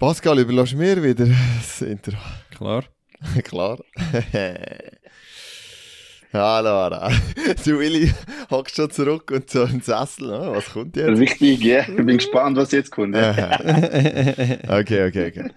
Pascal, überlass mir wieder das Intro. Klar. Klar. Hallo, Ara. Du Willi hockst schon zurück und so im Sessel. Oh, was kommt jetzt? Richtig, ja. Ich bin gespannt, was jetzt kommt. Okay, okay, okay.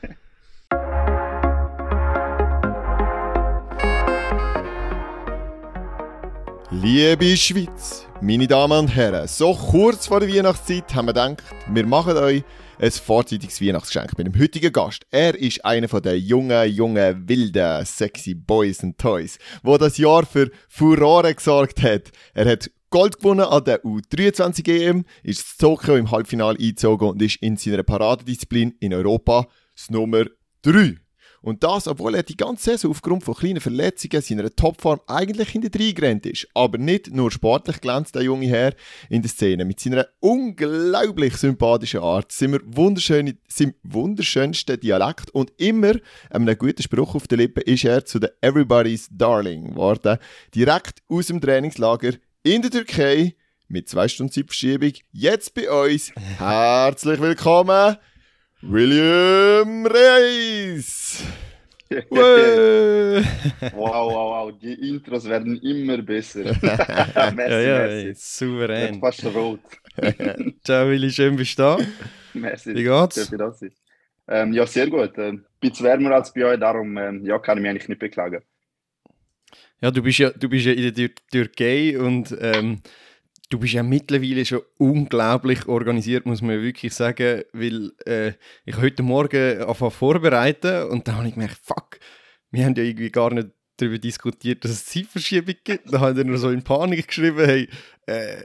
Liebe Schweiz, meine Damen und Herren, so kurz vor der Weihnachtszeit haben wir gedacht, wir machen euch ein vorzeitiges Weihnachtsgeschenk mit dem heutigen Gast. Er ist einer von den jungen, jungen, wilden, sexy Boys and Toys, wo das Jahr für Furore gesorgt hat. Er hat Gold gewonnen an der U23 EM, ist in Tokio im Halbfinale eingezogen und ist in seiner Paradedisziplin in Europa das Nummer 3. Und das, obwohl er die ganze Saison aufgrund von kleinen Verletzungen seiner Topform eigentlich hinter gerannt ist. Aber nicht nur sportlich glänzt der junge Herr in der Szene. Mit seiner unglaublich sympathischen Art, seinem wunderschönen, seinem wunderschönsten Dialekt und immer einem guten Spruch auf den Lippen ist er zu der Everybody's Darling geworden. Direkt aus dem Trainingslager in der Türkei mit zwei Stunden Zeitverschiebung. Jetzt bei uns. Herzlich willkommen. William Reis! wow, wow, wow, die Intros werden immer besser. merci, ja, ja, merci. souverän. Fast rot. Ciao Willi, schön bist du da. Merci. Wie geht's? Ähm, ja, sehr gut. Ähm, bisschen wärmer als bei euch, darum ähm, ja, kann ich mich eigentlich nicht beklagen. Ja, du bist ja, du bist ja in der Türkei und ähm, du bist ja mittlerweile schon unglaublich organisiert, muss man wirklich sagen, weil äh, ich heute Morgen anfangen vorbereiten und dann habe ich gemerkt, fuck, wir haben ja irgendwie gar nicht darüber diskutiert, dass es Zeitverschiebung gibt. Dann habe ich nur so in Panik geschrieben, hey, äh,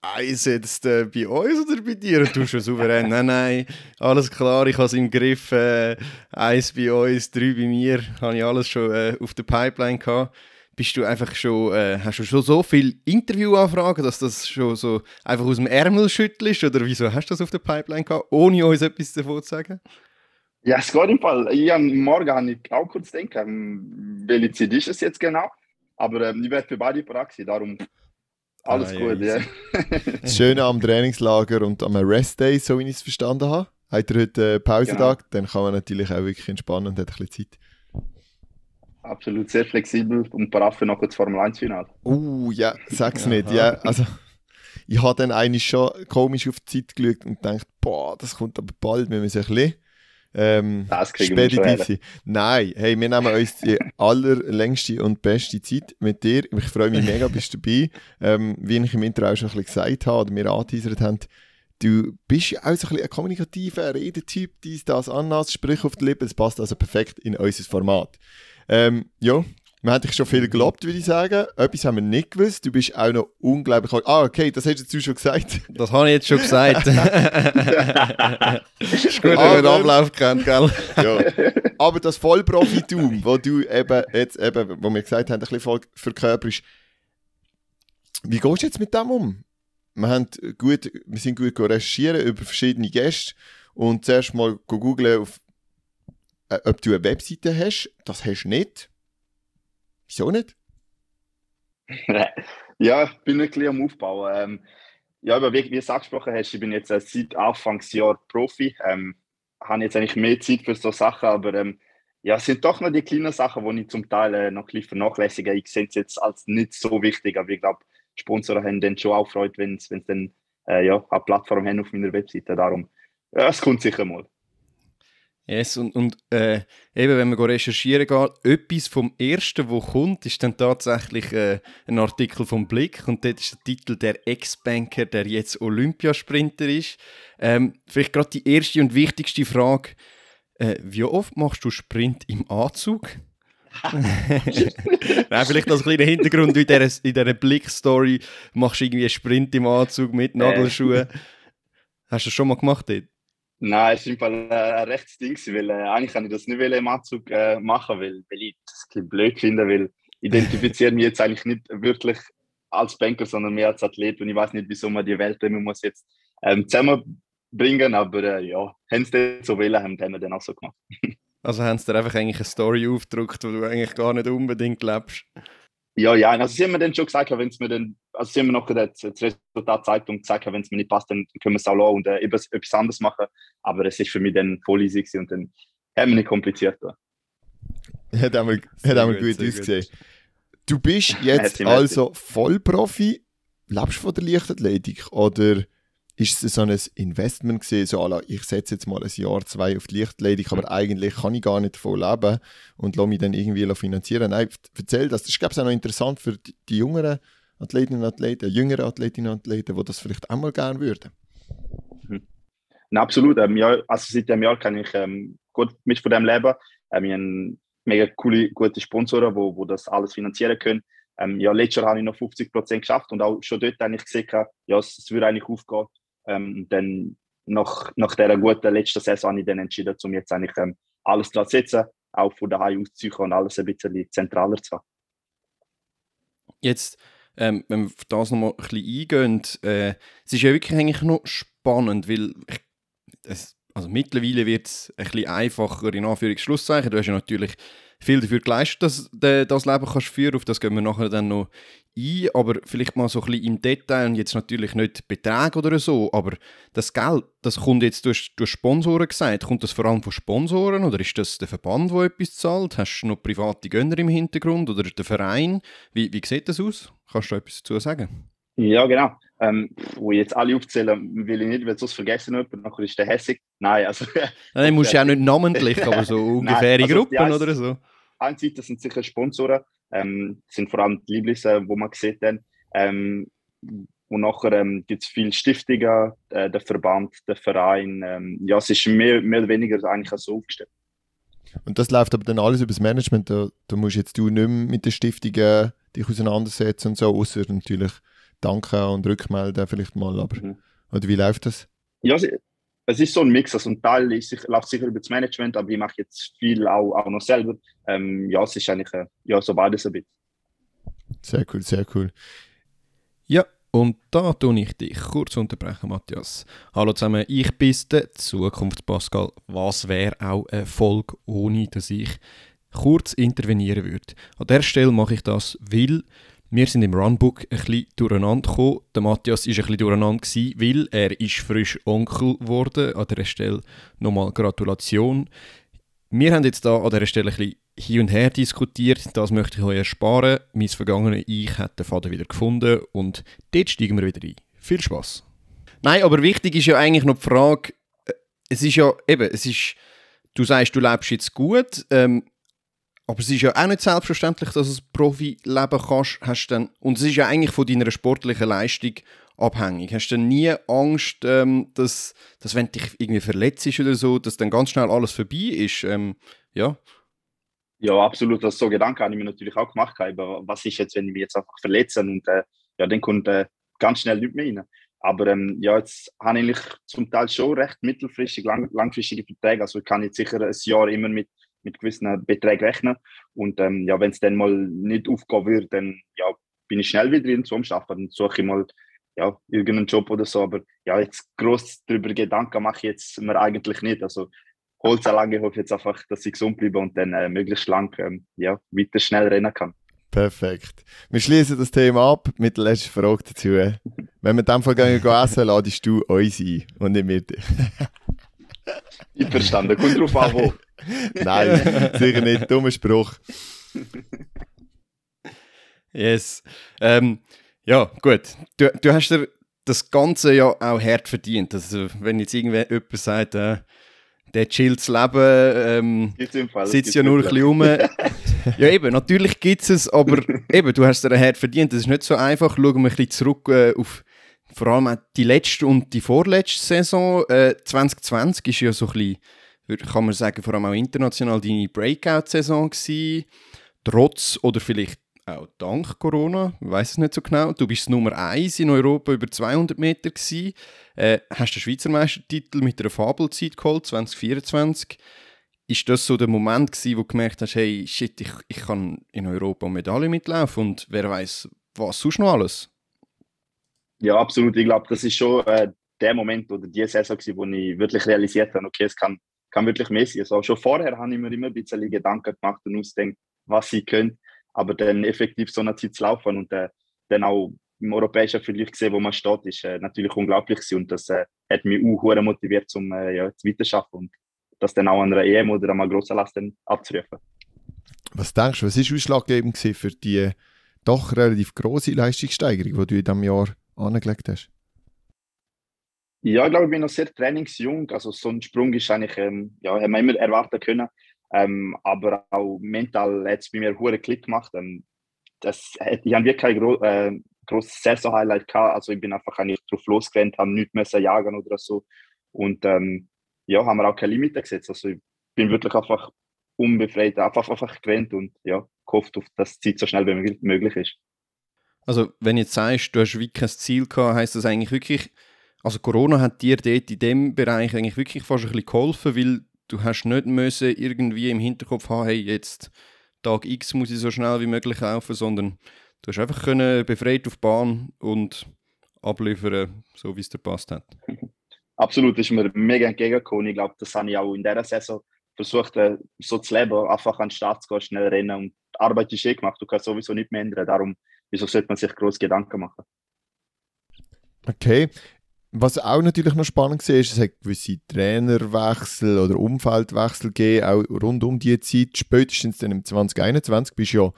eins jetzt äh, bei uns oder bei dir? Und du schon souverän, nein, nein, alles klar, ich habe es im Griff, äh, eins bei uns, drei bei mir, habe ich alles schon äh, auf der Pipeline gehabt bist du einfach schon, äh, hast du schon so viele Interviewanfragen, dass das schon so einfach aus dem Ärmel schüttelst? Oder wieso hast du das auf der Pipeline gehabt, ohne uns etwas davon zu sagen? Ja, es geht im Fall. Ich habe morgen habe ich auch kurz denken, welche Zeit ist es jetzt genau? Aber ähm, ich werde für beide Praxis, darum alles ah, gut. Ja, das Schöne am Trainingslager und am Rest Day, so wie ich es verstanden habe. Hat er heute äh, Pausetag, genau. dann kann man natürlich auch wirklich entspannen und hat ein bisschen Zeit absolut sehr flexibel und brav für noch das Formel 1 Finale. Uh, ja, sag's nicht. Ja, also, ich habe dann eigentlich schon komisch auf die Zeit geschaut und gedacht, boah, das kommt aber bald, wir müssen ein bisschen ähm, speditiv sein. Nein, hey, wir nehmen uns die allerlängste und beste Zeit mit dir. Ich freue mich mega, bist du dabei. Ähm, wie ich im Intro auch schon ein bisschen gesagt habe oder wir angeteasert haben, du bist ja auch so ein, bisschen ein kommunikativer Redetyp, dies, das, anders, sprich auf die Lippen, das passt also perfekt in unser Format. Ähm, ja, man hat dich schon viel gelobt, würde ich sagen. Etwas haben wir nicht gewusst. Du bist auch noch unglaublich. Ah, okay, das hättest du schon gesagt. Das habe ich jetzt schon gesagt. ist gut, wenn man den Ablauf kennt, gell? ja. Aber das Vollprofitum, wo du eben jetzt eben, wo wir gesagt haben, ein bisschen verkörperst, wie gehst du jetzt mit dem um? Wir, haben gut, wir sind gut recherchieren über verschiedene Gäste und zuerst mal googeln auf äh, ob du eine Webseite hast. Das hast du nicht. Wieso nicht? ja, ich bin ein bisschen am Aufbauen. Ähm, ja, aber wie, wie du es angesprochen hast, ich bin jetzt äh, seit Anfangsjahr Profi. Ähm, habe jetzt eigentlich mehr Zeit für so Sachen, aber ähm, ja, es sind doch noch die kleinen Sachen, die ich zum Teil äh, noch ein bisschen vernachlässige. Ich sehe es jetzt als nicht so wichtig, aber ich glaube, Sponsoren haben dann schon auch Freude, wenn sie dann äh, ja, eine Plattform haben auf meiner Webseite. Darum, ja, es kommt sicher mal. Yes, und, und äh, eben, wenn man recherchieren geht, etwas vom Ersten, was kommt, ist dann tatsächlich äh, ein Artikel vom Blick und dort ist der Titel «Der Ex-Banker, der jetzt Olympiasprinter ist». Ähm, vielleicht gerade die erste und wichtigste Frage, äh, wie oft machst du Sprint im Anzug? Nein, vielleicht als kleiner Hintergrund, in dieser, in dieser Blick-Story machst du irgendwie einen Sprint im Anzug mit äh. Nagelschuhen. Hast du das schon mal gemacht dort? Nein, es im Fall äh, ein rechtes Ding, weil äh, eigentlich kann ich das nicht im Anzug äh, machen, weil, weil ich das ein blöd finde, weil ich identifiziere mich jetzt eigentlich nicht wirklich als Banker, sondern mehr als Athlet und ich weiß nicht, wieso man die Welt immer muss jetzt ähm, zusammenbringen, aber äh, ja, haben sie so wollen, haben, haben wir dann auch so gemacht. also haben sie dir einfach eigentlich eine Story aufgedruckt, wo du eigentlich gar nicht unbedingt lebst? Ja, ja, also sie haben mir dann schon gesagt, wenn es mir dann, also sie haben mir noch das, das Resultat gezeigt und gesagt, wenn es mir nicht passt, dann können wir es auch lassen und äh, etwas, etwas anderes machen. Aber es ist für mich dann voll easy gewesen und dann haben wir nicht kompliziert. Hat einmal, hat einmal gut, gut ausgesehen. Du bist jetzt also Vollprofi. Lebst du von der Leichtathletik oder ist es so ein Investment gesehen, so la, ich setze jetzt mal ein Jahr, zwei auf die Lichtathletik, aber eigentlich kann ich gar nicht davon leben und lasse mich dann irgendwie finanzieren. Nein, erzähl das. Das ist, glaube ich, auch noch interessant für die, die jüngeren Athletinnen und Athleten, jüngere Athletinnen und Athleten, die das vielleicht auch mal gerne würden. Mhm. Na, absolut. Ähm, ja, also seit dem Jahr kann ich ähm, gut mit von dem leben. Ähm, wir haben mega coole, gute Sponsoren, wo, wo das alles finanzieren können. Ähm, ja, letztes Jahr habe ich noch 50 Prozent geschafft und auch schon dort eigentlich gesehen, ja, es, es würde eigentlich aufgehen. Ähm, dann nach, nach dieser guten letzten Saison habe ich dann entschieden, um jetzt eigentlich ähm, alles dran zu setzen, auch von daheim auszuziehen und alles ein bisschen zentraler zu haben. Jetzt, ähm, wenn wir auf das nochmal ein bisschen eingehen, äh, es ist ja wirklich eigentlich noch spannend, weil es, also mittlerweile wird es ein bisschen einfacher, in Anführungszeichen. Du hast ja natürlich viel dafür geleistet, dass du das Leben kannst führen Auf das gehen wir nachher dann noch ein. Aber vielleicht mal so ein bisschen im Detail und jetzt natürlich nicht Beträge oder so, aber das Geld, das kommt jetzt durch, durch Sponsoren gesagt. Kommt das vor allem von Sponsoren oder ist das der Verband, der etwas zahlt? Hast du noch private Gönner im Hintergrund oder der Verein? Wie, wie sieht das aus? Kannst du etwas dazu sagen? Ja, genau. Ähm, wo ich jetzt alle aufzählen, will ich nicht, weil sonst vergessen jemand, nachher ist der hässig. Nein, also. Nein, musst du auch nicht namentlich, aber so ungefähre Nein, also Gruppen oder so. Eine Seite sind sicher Sponsoren, ähm, sind vor allem die Lieblis, äh, wo man sieht dann. Ähm, und nachher ähm, gibt es viele Stiftungen, äh, der Verband, der Verein. Ähm, ja, es ist mehr, mehr oder weniger eigentlich so aufgestellt. Und das läuft aber dann alles über das Management. Da, da musst jetzt du nicht mehr mit den Stiftungen dich auseinandersetzen und so, außer natürlich danken und rückmelden vielleicht mal. Aber, mhm. Oder wie läuft das? Ja, es ist so ein Mix. Also ein Teil ist, läuft sicher über das Management, aber ich mache jetzt viel auch, auch noch selber. Ähm, ja, es ist eigentlich äh, ja, so beides ein bisschen. Sehr cool, sehr cool. Ja, und da tue ich dich kurz unterbrechen, Matthias. Hallo zusammen, ich bin der Zukunftspascal. Was wäre auch eine Folge, ohne dass ich kurz intervenieren würde? An der Stelle mache ich das, weil wir sind im Runbook ein bisschen durcheinander gekommen. Der Matthias war ein bisschen durcheinander, gewesen, weil er ist frisch Onkel geworden. An dieser Stelle nochmal Gratulation. Wir haben jetzt da an dieser Stelle ein bisschen hin und her diskutiert. Das möchte ich euch ersparen. Mein vergangenes Ich hat den Vater wieder gefunden und dort steigen wir wieder ein. Viel Spaß. Nein, aber wichtig ist ja eigentlich noch die Frage, äh, es ist ja eben, es ist, du sagst, du lebst jetzt gut, ähm, aber es ist ja auch nicht selbstverständlich, dass du Profi leben kannst. Hast dann, und es ist ja eigentlich von deiner sportlichen Leistung abhängig. Hast du nie Angst, ähm, dass, dass wenn du dich irgendwie verletzt oder so, dass dann ganz schnell alles vorbei ist? Ähm, ja. Ja, absolut. Das so Gedanken habe ich mir natürlich auch gemacht. Aber was ist jetzt, wenn ich mich jetzt einfach verletze und äh, ja, dann kommt äh, ganz schnell nicht mehr rein. Aber ähm, ja, jetzt habe ich zum Teil schon recht mittelfristig, lang, langfristige Verträge. Also ich kann jetzt sicher ein Jahr immer mit mit gewissen Beträgen rechnen. Und ähm, ja, wenn es dann mal nicht aufgehen würde, dann ja, bin ich schnell wieder in zum Arbeiten. Dann suche ich mal ja, irgendeinen Job oder so. Aber ja, jetzt groß darüber Gedanken mache ich jetzt mir eigentlich nicht. Also holt es lange, hoffe jetzt einfach, dass ich gesund bleibe und dann äh, möglichst lang ähm, ja, weiter schnell rennen kann. Perfekt. Wir schließen das Thema ab mit der letzten Frage dazu. Wenn wir in dem Fall gehen, essen, ladest du uns ein und nicht mit. ich verstanden. Kommt drauf an, wo. Nein, sicher nicht. Dummer Spruch. Yes. Ähm, ja, gut. Du, du hast dir das Ganze ja auch hart verdient. Also, wenn jetzt irgendwer jemand sagt, äh, der chillt das Leben, ähm, sitzt ja nur ein bisschen rum. ja, eben, natürlich gibt es es, aber eben, du hast dir hart verdient. Das ist nicht so einfach. Schauen wir ein bisschen zurück äh, auf vor allem auch die letzte und die vorletzte Saison. Äh, 2020 ist ja so ein bisschen kann man sagen, vor allem auch international deine Breakout-Saison gewesen, trotz oder vielleicht auch dank Corona, ich weiß es nicht so genau. Du bist Nummer 1 in Europa über 200 Meter gewesen, äh, hast den Schweizer Meistertitel mit einer Fabelzeit geholt, 2024. Ist das so der Moment gewesen, wo du gemerkt hast, hey, shit, ich, ich kann in Europa Medaille mitlaufen und wer weiß, was sonst noch alles? Ja, absolut. Ich glaube, das ist schon äh, der Moment oder die Saison, gewesen, wo ich wirklich realisiert habe, okay, es kann kann wirklich mehr sein. Also schon vorher habe ich mir immer ein bisschen Gedanken gemacht und ausgedacht, was sie können. aber dann effektiv so eine Zeit zu laufen und äh, dann auch im europäischen Vergleich gesehen, wo man steht, ist äh, natürlich unglaublich gewesen. und das äh, hat mich auch motiviert, zum äh, ja, zu weiterschaffen und das dann auch an einer EM oder an einer grossen Last abzurufen. Was denkst du, was war ausschlaggebend für die doch relativ große Leistungssteigerung, die du in diesem Jahr angelegt hast? Ja, ich glaube, ich bin noch sehr trainingsjung. Also so ein Sprung ist eigentlich, ähm, ja, haben wir immer erwarten können. Ähm, aber auch mental hat es bei mir einen Klick gemacht. Ähm, das, ich habe wirklich kein äh, großes Saison-Highlight gehabt. Also ich bin einfach nicht drauf losgerannt, habe nichts müssen jagen oder so. Und ähm, ja, haben wir auch keine Limite gesetzt. Also ich bin wirklich einfach unbefreit, einfach, einfach gerannt und ja, gehofft, dass die Zeit so schnell wie möglich ist. Also wenn du jetzt sagst, du hast wirklich kein Ziel gehabt, heisst das eigentlich wirklich, also Corona hat dir dort in dem Bereich eigentlich wirklich fast ein bisschen geholfen, weil du hast nicht müssen irgendwie im Hinterkopf haben, hey, jetzt Tag X muss ich so schnell wie möglich laufen, sondern du hast einfach können befreit auf die Bahn und abliefern, so wie es dir passt hat. Absolut, das ist mir mega entgegengekommen. Ich glaube, das habe ich auch in dieser Saison versucht, äh, so zu leben, einfach an den Start zu gehen, schnell rennen und die Arbeit ist eh gemacht, du kannst sowieso nicht mehr ändern, darum, wieso sollte man sich groß Gedanken machen? Okay, was auch natürlich noch spannend war, ist, es hat gewisse Trainerwechsel oder Umfeldwechsel gegeben, auch rund um die Zeit. Spätestens dann im 2021 bist du ja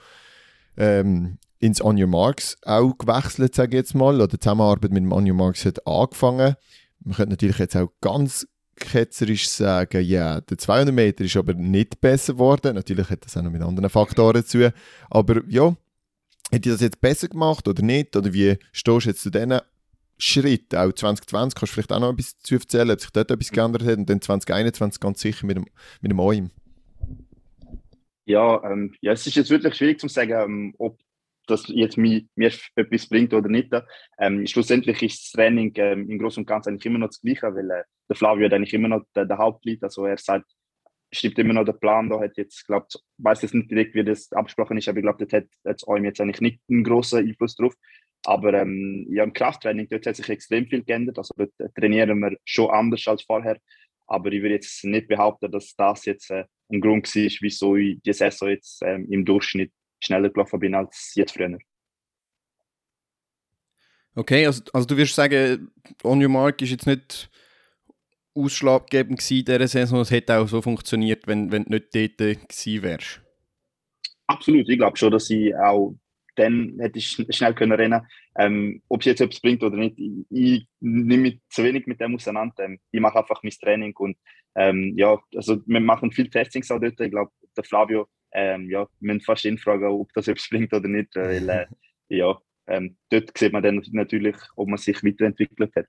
ähm, ins On Your Marks auch gewechselt, sage ich jetzt mal, oder die Zusammenarbeit mit dem On Your Marks hat angefangen. Man könnte natürlich jetzt auch ganz ketzerisch sagen, ja, yeah, der 200 Meter ist aber nicht besser geworden. Natürlich hat das auch noch mit anderen Faktoren zu. Aber ja, hätte ich das jetzt besser gemacht oder nicht? Oder wie stehst du jetzt zu diesen Schritten? Auch 2020 kannst du vielleicht auch noch etwas zu erzählen, ob sich dort etwas geändert hat und dann 2021 ganz sicher mit dem, mit dem OIM. Ja, ähm, ja, es ist jetzt wirklich schwierig zu sagen, ähm, ob das jetzt mir, mir etwas bringt oder nicht. Ähm, schlussendlich ist das Training ähm, im Großen und Ganzen eigentlich immer noch das Gleiche, weil äh, der Flavio hat eigentlich immer noch der, der Hauptlead, also er sagt, stimmt immer noch der Plan, da hat jetzt, glaubt, weiß jetzt nicht direkt, wie das abgesprochen ist, aber ich glaube, das hat jetzt eurem jetzt eigentlich nicht einen großen Einfluss drauf. Aber ähm, ja, im Krafttraining, dort hat sich extrem viel geändert, also dort trainieren wir schon anders als vorher, aber ich würde jetzt nicht behaupten, dass das jetzt äh, ein Grund war, wieso ich die Saison jetzt ähm, im Durchschnitt schneller gelaufen bin als jetzt früher. Okay, also, also du wirst sagen, On Your Mark ist jetzt nicht ausschlaggebend gewesen in dieser Saison, es hätte auch so funktioniert, wenn, wenn du nicht dort gewesen wärst. Absolut, ich glaube schon, dass ich auch dann hätte ich schnell können rennen ähm, Ob es jetzt etwas bringt oder nicht, ich, ich nehme mich zu wenig mit dem auseinander. Ähm, ich mache einfach mein Training und ähm, ja, also wir machen viel Testings auch dort. Ich glaube, der Flavio ähm, ja, müssen fast ihn fragen, ob das etwas bringt oder nicht, weil äh, ja, ähm, dort sieht man dann natürlich, ob man sich weiterentwickelt hat.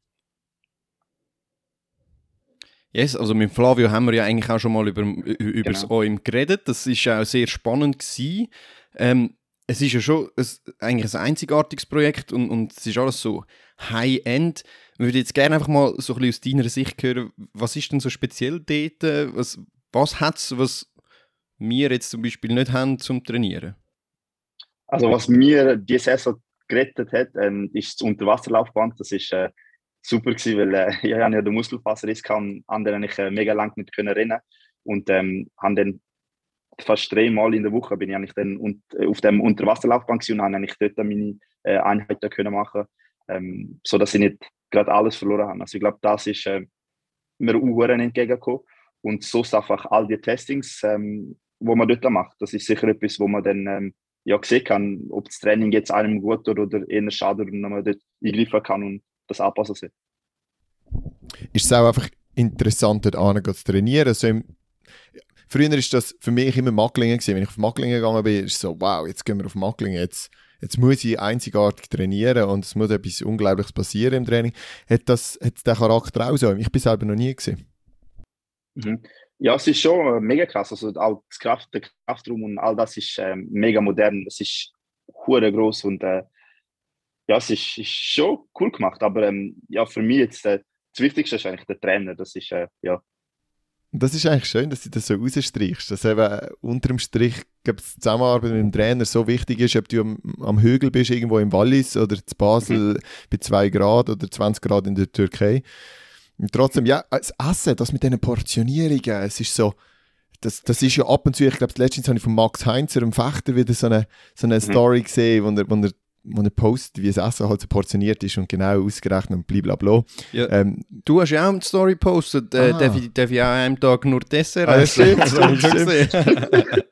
Yes, also mit Flavio haben wir ja eigentlich auch schon mal über, über genau. das OIM geredet. Das ist auch sehr spannend gewesen. Ähm, es ist ja schon ein, eigentlich ein einzigartiges Projekt und, und es ist alles so High-End. Ich würde jetzt gerne einfach mal so ein bisschen aus deiner Sicht hören, was ist denn so speziell dort? Was, was hat es, was wir jetzt zum Beispiel nicht haben zum Trainieren? Also was mir die Saison gerettet hat, ähm, ist das Unterwasserlaufband. Das ist äh, super gewesen, weil äh, ich ja den Muskelfaserriss kann, andere ich äh, mega lang nicht können rennen und ähm, haben dann fast dreimal in der Woche bin ich eigentlich dann und, äh, auf dem Unterwasserlaufband und habe eigentlich dort meine äh, Einheiten können machen, ähm, so dass ich nicht gerade alles verloren habe. Also ich glaube, das ist äh, mir auch entgegengekommen und so einfach all die Testings ähm, wo man dort macht. Das ist sicher etwas, wo man dann ähm, ja sehen kann, ob das Training jetzt einem gut oder, oder eher schadet und man dort eingreifen kann und das anpassen soll. Ist es auch einfach interessant, dort zu trainieren? Also im, früher ist das für mich immer Macklingen gewesen. Wenn ich auf Macklingen gegangen bin, ist es so, wow, jetzt gehen wir auf Macklingen, jetzt, jetzt muss ich einzigartig trainieren und es muss etwas Unglaubliches passieren im Training. Hat das hat der Charakter auch so? Ich bin selber noch nie gesehen. Mhm. Ja, es ist schon äh, mega krass. Also auch das Kraft, der Kraftraum und all das ist äh, mega modern. Es ist hure groß und äh, ja, es ist, ist, schon cool gemacht. Aber ähm, ja, für mich jetzt äh, das Wichtigste ist eigentlich der Trainer. Das ist äh, ja. Das ist eigentlich schön, dass du das so rausstrichst, dass eben unterm Strich die Zusammenarbeit mit dem Trainer so wichtig ist, ob du am, am Hügel bist, irgendwo im Wallis oder zu Basel mhm. bei 2 Grad oder 20 Grad in der Türkei. Und trotzdem, ja, das Essen, das mit diesen Portionierungen, es ist so, das, das ist ja ab und zu, ich glaube, letztens habe ich von Max Heinzer, einem Fechter, wieder so eine, so eine mhm. Story gesehen, wo er, wo er wo er postet, wie das Essen halt so portioniert ist und genau ausgerechnet und blablabla. Ja. Ähm, du hast ja auch eine Story gepostet, äh, ah. darf, ich, darf ich auch an einem Tag nur Dessert ah, essen? Stimmt, stimmt,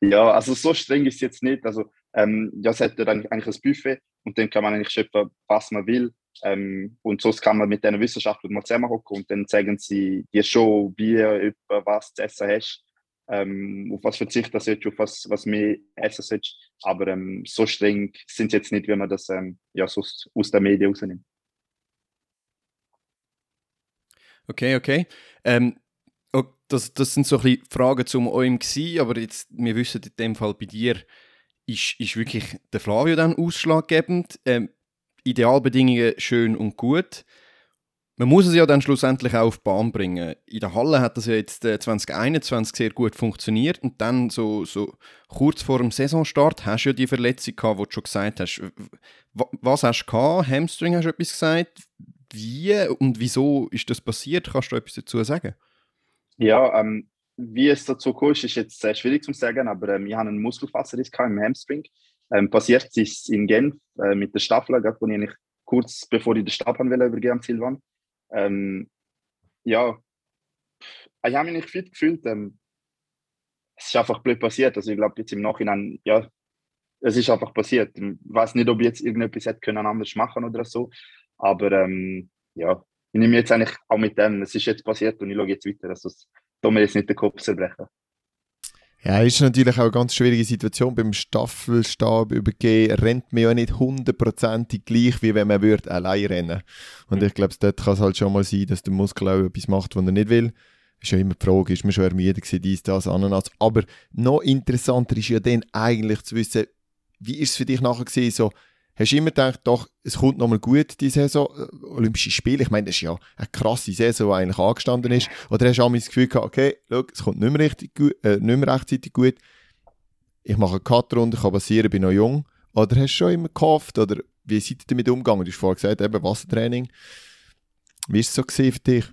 ja, also so streng ist es jetzt nicht. Also, ähm, ja, es hat eigentlich, eigentlich ein Buffet und dann kann man eigentlich schöpfen, was man will. Ähm, und sonst kann man mit diesen Wissenschaftlern mal zusammenhocken und dann zeigen sie dir schon, wie du was zu essen hast, ähm, auf was verzichten sollst, auf was, was mehr essen sollst. Aber ähm, so streng sind sie jetzt nicht, wie man das ähm, ja, sonst aus der Medien rausnimmt. Okay, okay. Ähm, das, das sind so ein bisschen Fragen zum OMC, aber jetzt, wir wissen in dem Fall bei dir, ist, ist wirklich der Flavio dann ausschlaggebend. Ähm, Idealbedingungen schön und gut. Man muss es ja dann schlussendlich auch auf die Bahn bringen. In der Halle hat das ja jetzt 2021 äh, sehr gut funktioniert und dann so, so kurz vor dem Saisonstart hast du ja die Verletzung gehabt, die du schon gesagt hast. Was hast du gehabt? Hamstring hast du etwas gesagt. Wie und wieso ist das passiert? Kannst du etwas dazu sagen? Ja, ähm, wie es dazu kam, ist jetzt sehr schwierig zu sagen, aber ähm, ich habe einen Muskelfaserriss im Hamstring. Ähm, passiert ist in Genf äh, mit der Staffel, wo ich kurz bevor ich den Stab übergeben am Silvan. Ähm, ja, ich habe mich nicht fit gefühlt. Ähm, es ist einfach blöd passiert. Also ich glaube jetzt im Nachhinein, ja, es ist einfach passiert. Ich weiß nicht, ob ich jetzt irgendetwas hätte können anders machen oder so. Aber ähm, ja, ich nehme jetzt eigentlich auch mit dem, es ist jetzt passiert und ich schaue jetzt weiter. Also tut mir jetzt nicht den Kopf zerbrechen. Ja, ist natürlich auch eine ganz schwierige Situation. Beim Staffelstab übergehen rennt man ja nicht hundertprozentig gleich, wie wenn man würde allein rennen Und ich glaube, dort kann es halt schon mal sein, dass der Muskel auch etwas macht, was er nicht will. Ist ja immer die Frage, ist man schon ermüdet gewesen, dies, das, Ananas. Aber noch interessanter ist ja dann eigentlich zu wissen, wie ist es für dich nachher gewesen, so, Hast du immer gedacht, doch, es kommt nochmal gut, die Saison, äh, Olympische Spiele? Ich meine, das ist ja eine krasse Saison, die eigentlich angestanden ist. Oder hast du auch das Gefühl gehabt, okay, look, es kommt nicht mehr, richtig gut, äh, nicht mehr rechtzeitig gut. Ich mache eine Cut-Runde, kann passieren, bin noch jung. Oder hast du schon immer gehofft? Oder wie seid ihr damit umgegangen? Du hast vorhin gesagt, eben Wassertraining. Wie war es so für dich?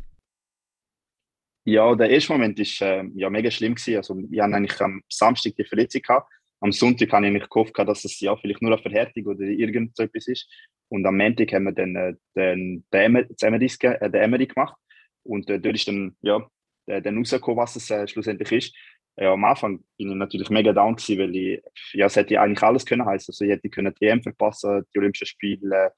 Ja, der erste Moment war äh, ja, mega schlimm. Gewesen. Also, wir hatten eigentlich am Samstag die Verletzung gehabt am Sonntag habe ich nicht gehofft, dass es ja vielleicht nur eine Verhärtung oder irgend so etwas ist. Und am Montag haben wir dann äh, den, den, MRI, äh, den MRI gemacht. Und äh, dort ist dann, ja, dann rausgekommen, was es äh, schlussendlich ist. Ja, am Anfang bin ich natürlich mega down gewesen, weil ich, ja, es hätte eigentlich alles können heißen. Also ich hätte können die EM verpassen, die Olympischen Spiele,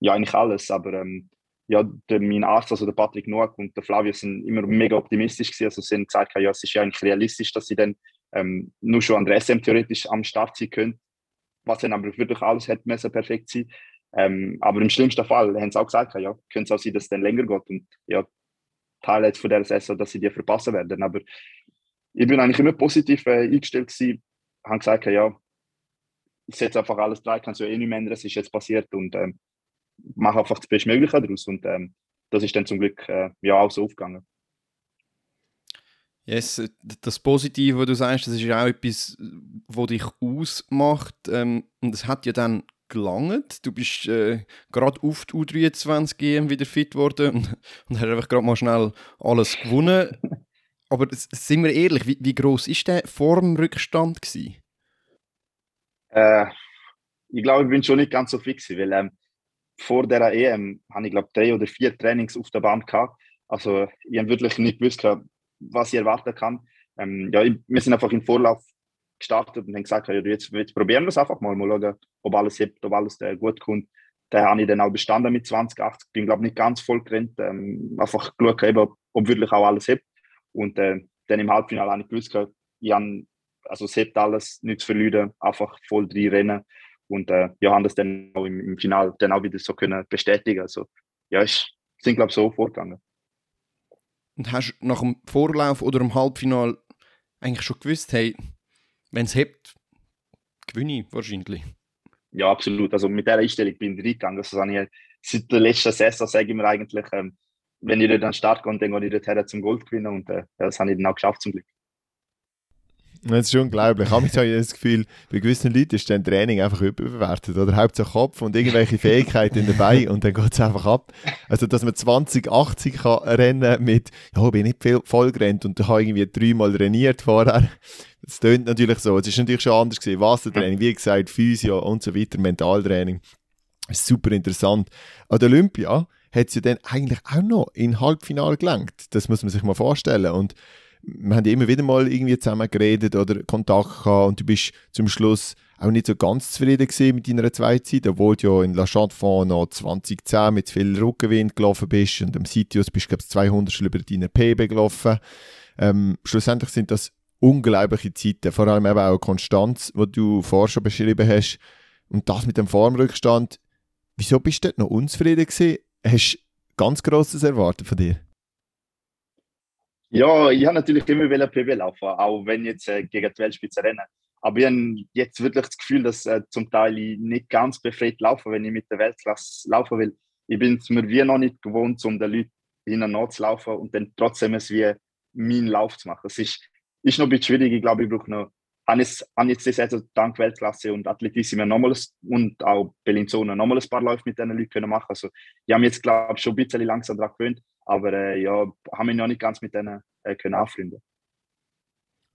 ja, eigentlich alles. Aber ähm, ja, der, mein Arzt, also der Patrick Noack und der Flavio sind immer mega optimistisch gewesen. Also sie haben gesagt, ja, es ist ja eigentlich realistisch, dass sie dann ähm, nur schon an der SM theoretisch am Start sein können, was dann aber wirklich alles hätte müssen perfekt sein. Ähm, aber im schlimmsten Fall haben sie auch gesagt, ja, könnte es auch sein, dass es dann länger geht und ja, Teil jetzt von der Saison, dass sie die verpassen werden. Aber ich bin eigentlich immer positiv äh, eingestellt gewesen, habe gesagt, ja, ich setze einfach alles drei, kann es ja eh nicht mehr ändern, es ist jetzt passiert und ähm, mache einfach das Bestmögliche daraus und ähm, das ist dann zum Glück äh, ja auch so aufgegangen. Yes, das Positive, was du sagst, das ist auch etwas, was dich ausmacht. Ähm, und es hat ja dann gelangt. Du bist äh, gerade auf die U23 GM wieder fit geworden und, und hast einfach gerade mal schnell alles gewonnen. Aber sind wir ehrlich, wie, wie groß ist der Formrückstand gewesen? Äh, ich glaube, ich bin schon nicht ganz so fix, weil ähm, vor der EM habe ich glaube drei oder vier Trainings auf der Bahn gehabt. Also ich habe wirklich nicht gewusst, was ich erwarten kann. Ähm, ja, wir sind einfach im Vorlauf gestartet und haben gesagt, ja, jetzt, jetzt probieren wir es einfach mal, mal schauen, ob alles hebt, ob alles äh, gut kommt. Da habe ich dann auch bestanden mit 2080. Bin, glaube nicht ganz voll gerannt. Ähm, einfach geschaut, eben, ob, wirklich auch alles hebt. Und äh, dann im Halbfinale habe ich gewusst, ich habe, also es hebt alles, nichts verlieren, einfach voll drin rennen. Und äh, ja, haben das dann auch im, im Finale dann auch wieder so können bestätigen. Also ja, es sind, glaube ich, so vorgegangen und hast nach dem Vorlauf oder im Halbfinale eigentlich schon gewusst, hey, wenn es hebt, gewinne ich wahrscheinlich. Ja, absolut. Also mit dieser Einstellung bin ich reingegangen. Also habe ich seit der letzten Saison sage ich mir eigentlich, ähm, wenn ich dann Start gehe, dann gehe ich dorthin zum Gold gewinnen und äh, das habe ich dann auch geschafft zum Glück. Das ist unglaublich. Ich habe das Gefühl, bei gewissen Leuten ist dann Training einfach überbewertet. Oder hauptsächlich Kopf und irgendwelche Fähigkeiten dabei und dann geht es einfach ab. Also, dass man 2080 kann rennen mit, ja, bin nicht viel voll gerannt und habe irgendwie dreimal trainiert vorher. Das tönt natürlich so. Es ist natürlich schon anders gewesen. Wassertraining, wie gesagt, Physio und so weiter, Mentaltraining. Super interessant. An der Olympia hat es ja dann eigentlich auch noch in Halbfinale gelangt. Das muss man sich mal vorstellen. Und wir haben immer wieder mal irgendwie zusammen geredet oder Kontakt gehabt und du bist zum Schluss auch nicht so ganz zufrieden gewesen mit deiner Zweizeit, obwohl du ja in La Chante-Fonds noch 2010 mit viel Rückenwind gelaufen bist und am Sitius bist du, glaube ich, 200 über deine PB gelaufen. Ähm, schlussendlich sind das unglaubliche Zeiten, vor allem eben auch Konstanz, die du vorher schon beschrieben hast. Und das mit dem Formrückstand, wieso bist du dort noch unzufrieden gewesen? Hast du ganz Grosses erwartet von dir? Ja, ich habe natürlich immer wieder PB laufen, auch wenn jetzt äh, gegen die Weltspitze rennen. Aber ich habe jetzt wirklich das Gefühl, dass äh, zum Teil ich nicht ganz befreit laufe, wenn ich mit der Weltklasse laufen will. Ich bin es mir wie noch nicht gewohnt, um den Leuten hinten zu laufen und dann trotzdem es wie meinen Lauf zu machen. Das ist, ist noch ein bisschen schwierig. Ich glaube, ich brauche noch habe jetzt diese Saison dank Weltklasse und Athleticisme nochmals und auch Bellinzona nochmal ein paar Läufe mit diesen Leuten können machen. Also, ich habe mich jetzt, glaube ich, schon ein bisschen langsam daran gewöhnt, aber äh, ja, habe mich noch nicht ganz mit denen äh, können anfreunden.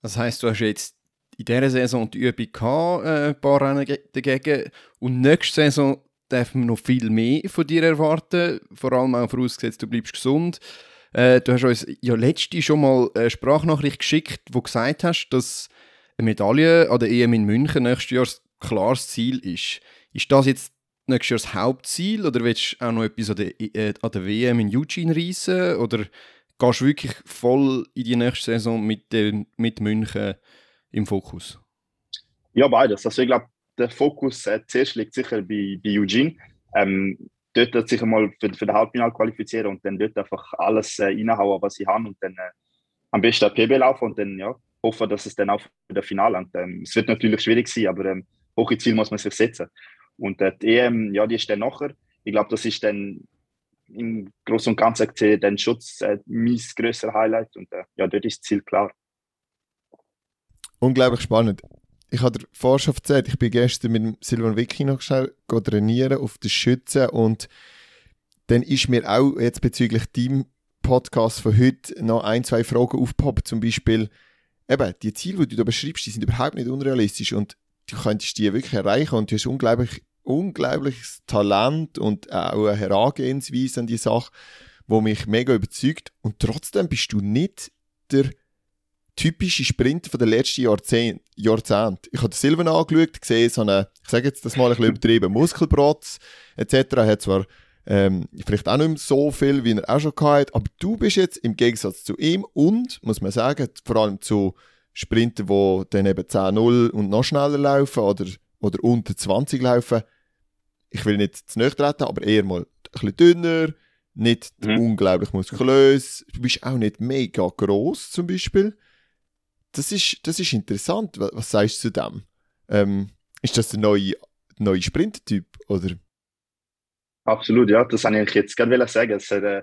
Das heisst, du hast jetzt in dieser Saison die Übung gehabt, äh, ein paar Rennen dagegen und nächste Saison darf man noch viel mehr von dir erwarten, vor allem auch vorausgesetzt, du bleibst gesund. Äh, du hast uns ja letzte schon mal eine Sprachnachricht geschickt, wo gesagt hast, dass Medaille an der EM in München nächstes Jahr klares Ziel ist. Ist das jetzt nächstes Jahr das Hauptziel oder willst du auch noch etwas an der, äh, an der WM in Eugene reissen? Oder gehst du wirklich voll in die nächste Saison mit, den, mit München im Fokus? Ja, beides. Also ich glaube, der Fokus äh, zuerst liegt sicher bei, bei Eugene. Ähm, dort sich einmal für, für den Halbfinale qualifizieren und dann dort einfach alles äh, reinhauen, was ich habe und dann äh, am besten PB laufen und dann ja, hoffe, dass es dann auch für das Finale langt. Ähm, es wird natürlich schwierig sein, aber ähm, hohe Ziel muss man sich setzen. Und äh, die EM, ja, die ist dann nachher. Ich glaube, das ist dann im Großen und Ganzen gesehen dann Schutz äh, mein grösser Highlight und äh, ja, dort ist das Ziel klar. Unglaublich spannend. Ich habe vorher schon erzählt, ich bin gestern mit dem Silvan Vicky noch schnell trainieren auf der Schütze und dann ist mir auch jetzt bezüglich deinem Podcast von heute noch ein, zwei Fragen aufgepoppt. Zum Beispiel, eben, die Ziele, die du da beschreibst, die sind überhaupt nicht unrealistisch und du könntest die wirklich erreichen und du hast unglaublich, unglaubliches Talent und auch eine Herangehensweise an die Sache, wo mich mega überzeugt und trotzdem bist du nicht der typische Sprinter von den letzten Jahrzehnt, Jahrzehnten. Ich habe Silvan angeschaut, gesehen, so eine, ich sage jetzt das mal ein bisschen übertrieben, Muskelprotz etc. Hat zwar ähm, vielleicht auch nicht mehr so viel, wie er auch schon hatte. Aber du bist jetzt im Gegensatz zu ihm und, muss man sagen, vor allem zu Sprinter, die dann eben 10-0 und noch schneller laufen oder, oder unter 20 laufen, ich will nicht zu nahe treten, aber eher mal ein bisschen dünner, nicht mhm. unglaublich muskulös. Du bist auch nicht mega groß zum Beispiel. Das ist, das ist interessant. Was, was sagst du zu dem? Ähm, ist das der neue, neue Sprintertyp oder? Absolut, ja, das wollte ich jetzt gerade sagen. Es hat, äh,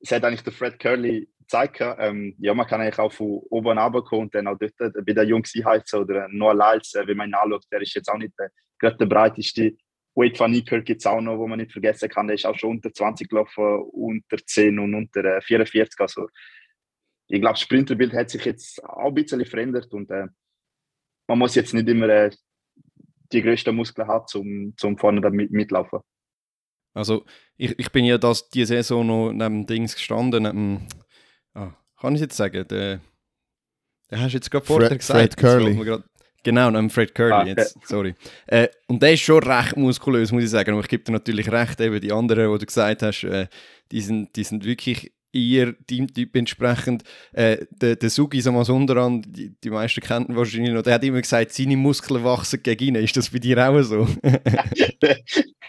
es hat eigentlich der Fred Curley gezeigt. Ähm, ja, man kann eigentlich auch von oben runterkommen und dann auch dort äh, bei der Jungs einheizen oder Noah Lyles, äh, wie man ihn anschaut, der ist jetzt auch nicht äh, gerade der breiteste. Wade van Niekerk gibt es auch noch, wo man nicht vergessen kann, der ist auch schon unter 20 gelaufen, unter 10 und unter äh, 44. Also, ich glaube, das Sprinterbild hat sich jetzt auch ein bisschen verändert und äh, man muss jetzt nicht immer äh, die größten Muskeln haben, um zum vorne damit mitlaufen. Also ich, ich bin ja das, die Saison noch neben Dings gestanden, neben, ah, kann ich jetzt sagen, der, der hast du jetzt gerade vorher gesagt. Fred Curly. Grad, genau, neben Fred Curly, ah, jetzt, sorry. Äh, und der ist schon recht muskulös, muss ich sagen. Aber ich gebe dir natürlich recht, eben die anderen, die du gesagt hast, äh, die, sind, die sind wirklich ihr Teamtyp entsprechend. Äh, der, der Sugi Samasundaran, die, die meisten kennen ihn wahrscheinlich noch, der hat immer gesagt, seine Muskeln wachsen gegen ihn. Ist das bei dir auch so?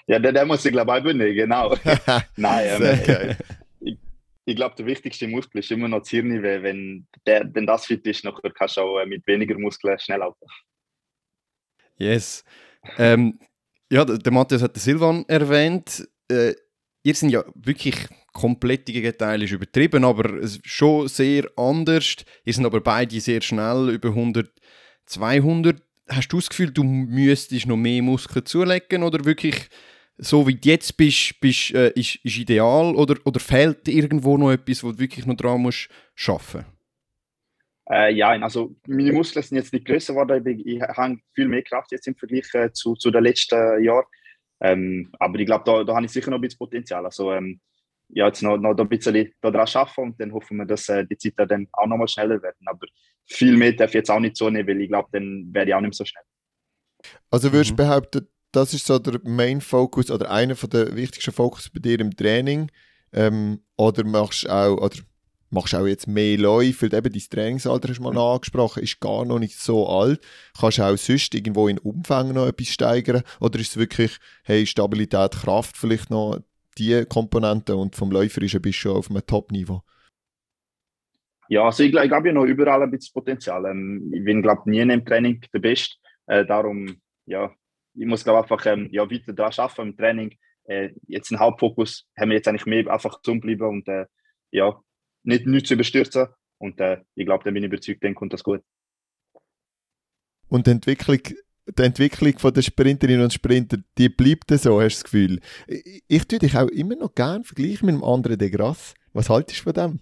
Ja, der, der muss ich glaube ich übernehmen, genau. Nein, ähm, ich, ich glaube, der wichtigste Muskel ist immer noch das Hirn, wenn, der, wenn das fit ist, dann kannst du auch äh, mit weniger Muskeln schnell laufen. Yes. Ähm, ja, der Matthias hat den Silvan erwähnt. Äh, ihr sind ja wirklich komplett die Gegenteile ist übertrieben, aber schon sehr anders. Ihr sind aber beide sehr schnell über 100 200, hast du das Gefühl, du müsstest noch mehr Muskeln zulegen oder wirklich so wie du jetzt bist, bist äh, ist, ist ideal oder, oder fehlt irgendwo noch etwas, wo du wirklich noch dran musst arbeiten? Äh, ja, also meine Muskeln sind jetzt nicht größer geworden. Ich, ich habe viel mehr Kraft jetzt im Vergleich äh, zu, zu den letzten Jahren. Ähm, aber ich glaube, da, da habe ich sicher noch ein bisschen Potenzial. Also ähm, ja, jetzt noch, noch ein bisschen daran arbeiten und dann hoffen wir, dass äh, die Zeit dann auch noch mal schneller werden. Aber viel mehr darf ich jetzt auch nicht so nehmen, weil ich glaube, dann werde ich auch nicht mehr so schnell. Also würdest du mhm. behaupten, das ist so der Main Focus oder einer der wichtigsten Fokus bei dir im Training? Ähm, oder machst du auch, oder machst auch jetzt mehr Läufe, weil eben dein Trainingsalter hast du mal mhm. angesprochen, ist gar noch nicht so alt. Kannst du auch sonst irgendwo in Umfang noch etwas steigern? Oder ist es wirklich, hey, Stabilität, Kraft vielleicht noch die Komponente und vom Läuferischen bist du schon auf einem Top-Niveau? Ja, also ich, ich habe ja noch überall ein bisschen Potenzial. Ähm, ich bin, glaube ich, nie im Training der Beste. Äh, darum, ja, ich muss, glaube einfach ähm, ja, weiter daran arbeiten im Training. Äh, jetzt ein Hauptfokus haben wir jetzt eigentlich mehr einfach zu bleiben und äh, ja, nicht, nicht zu überstürzen. Und äh, ich glaube, dann bin ich überzeugt, dann kommt das gut. Und die Entwicklung, die Entwicklung von der Sprinterinnen und Sprinter, die bleibt so, hast du das Gefühl? Ich, ich tue dich auch immer noch gerne vergleichen mit einem anderen De Grasse. Was haltest du von dem?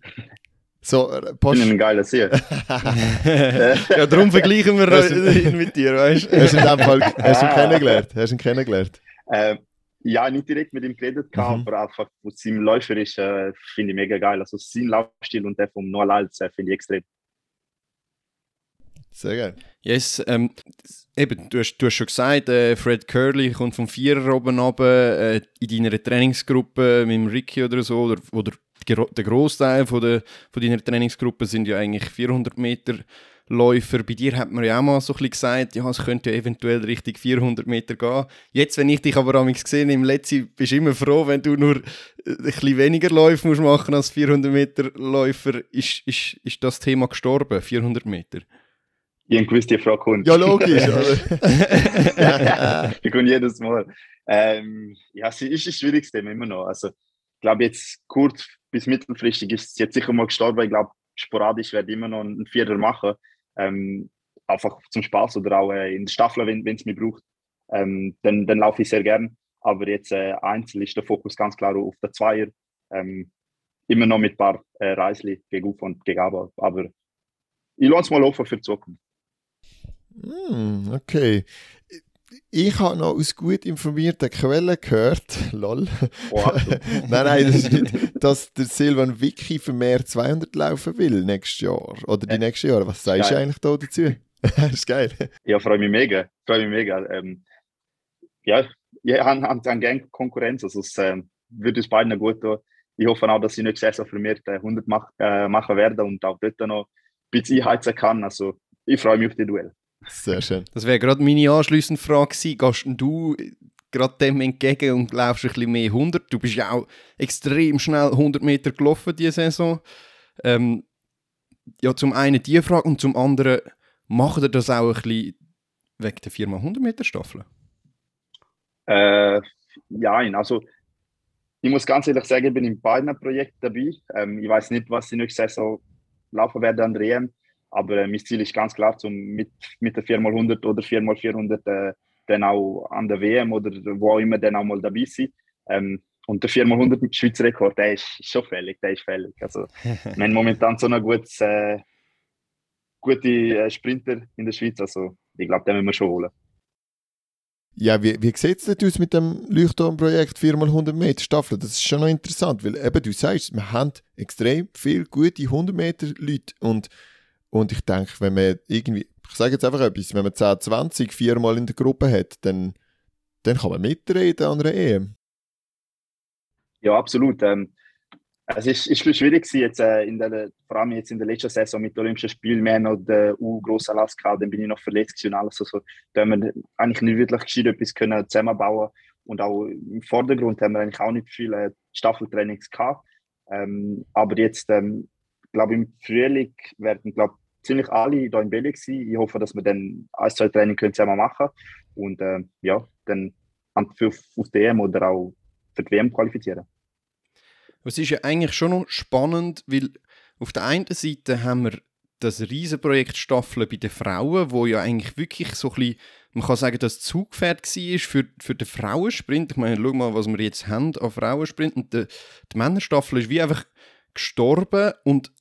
So, äh, Post. Ich bin ein geiler See. ja, darum vergleichen wir ihn mit dir, weißt du? Hast du ihn, Fall, hast ihn kennengelernt? Hast du ihn kennengelernt? Äh, ja, nicht direkt mit ihm geredet, mhm. aber einfach aus seinem Läufer ist, äh, finde ich mega geil. Also sein Laufstil und der vom Noah Lalz äh, finde ich extrem. Sehr geil. Yes, ähm, eben, du hast, du hast schon gesagt, äh, Fred Curley kommt vom Vierer oben runter, äh, in deiner Trainingsgruppe mit dem Ricky oder so, oder, oder der Großteil von, der, von deiner Trainingsgruppe sind ja eigentlich 400 Meter Läufer. Bei dir hat man ja auch mal so ein bisschen gesagt, ja, es könnte ja eventuell Richtung 400 Meter gehen. Jetzt, wenn ich dich aber am gesehen im Letzten, bist du immer froh, wenn du nur ein bisschen weniger Läufe musst machen als 400 Meter Läufer. Ist, ist, ist das Thema gestorben, 400 Meter? Ich gewusst, die Frage kommt. Ja, logisch. ich komme jedes Mal. Ähm, ja, es ist ein schwieriges Thema immer noch. Also, ich glaube, jetzt kurz bis mittelfristig ist es jetzt sicher mal gestorben. Ich glaube, sporadisch werde ich immer noch einen Vierer machen. Ähm, einfach zum Spaß oder auch äh, in Staffel, wenn es mich braucht. Ähm, dann, dann laufe ich sehr gern. Aber jetzt äh, einzeln ist der Fokus ganz klar auf der Zweier. Ähm, immer noch mit ein paar äh, Reisli gegen Auf und gegen Aber. Aber ich lasse es mal offen für die Zukunft. Mm, okay ich habe noch aus gut informierten Quellen gehört, lol. Nein, nein, das ist nicht, dass der Silvan Wiki für mehr 200 laufen will nächstes Jahr oder die nächsten Jahre. Was sagst geil. du eigentlich da dazu? das ist geil. Ja, freue mich mega. Freue mich mega. Ähm, ja, ich habe hab, hab gerne Konkurrenz. Also es ähm, würde uns beiden gut tun. Ich hoffe auch, dass ich nicht sehr so vermehrt 100 mach, äh, machen werde und auch dort noch ein bisschen einheizen kann. Also ich freue mich auf die Duell. Sehr schön. Das wäre gerade meine anschliessende Frage gewesen. Gehst du gerade dem entgegen und laufst ein bisschen mehr 100? Du bist ja auch extrem schnell 100 Meter gelaufen diese Saison. Ähm, ja, zum einen die Frage und zum anderen, macht ihr das auch ein bisschen wegen der Firma 100 Meter Staffel? Äh, ja, also ich muss ganz ehrlich sagen, ich bin in beiden Projekten dabei. Ähm, ich weiß nicht, was in nächster Saison laufen werden an der EM. Aber äh, mein Ziel ist ganz klar, zum mit, mit der 4x100 oder 4x400 äh, dann auch an der WM oder wo auch immer dann auch mal dabei sein. Ähm, und der 4x100 mit Schweizer Rekord, der ist schon fällig, der ist fällig. Also, wir haben momentan so einen gutes, äh, gute äh, Sprinter in der Schweiz, also ich glaube, den müssen wir schon holen. Ja, wie, wie sieht es aus mit dem Leuchtturmprojekt 4x100 Meter Staffel? Das ist schon noch interessant, weil eben du sagst, wir haben extrem viele gute 100 Meter Leute und und ich denke, wenn man irgendwie, ich sage jetzt einfach etwas, wenn man 10, 20 viermal in der Gruppe hat, dann, dann kann man mitreden an einer EM. Ja, absolut. Ähm, es ist, ist schwierig jetzt, äh, in der, vor allem jetzt in der letzten Saison mit den Olympischen Spielen. Haben noch den U-Grossen Last gehabt, dann bin ich noch verletzt und alles. Also, da haben wir eigentlich nicht wirklich gescheit etwas können zusammenbauen Und auch im Vordergrund haben wir eigentlich auch nicht viele äh, Staffeltrainings gehabt. Ähm, aber jetzt, ähm, glaube im Frühling werden, glaube ziemlich alle hier in Belgien gewesen. Ich hoffe, dass wir dann ein, zwei Training können zusammen machen und äh, ja, dann für, auf EM oder auch für die WM qualifizieren. Es ist ja eigentlich schon noch spannend, weil auf der einen Seite haben wir das Riesenprojekt Staffel bei den Frauen, wo ja eigentlich wirklich so ein bisschen, man kann sagen, das Zugpferd war für, für den Frauensprint. Ich meine, schau mal, was wir jetzt haben an Frauensprint. Und die, die Männerstaffel ist wie einfach gestorben und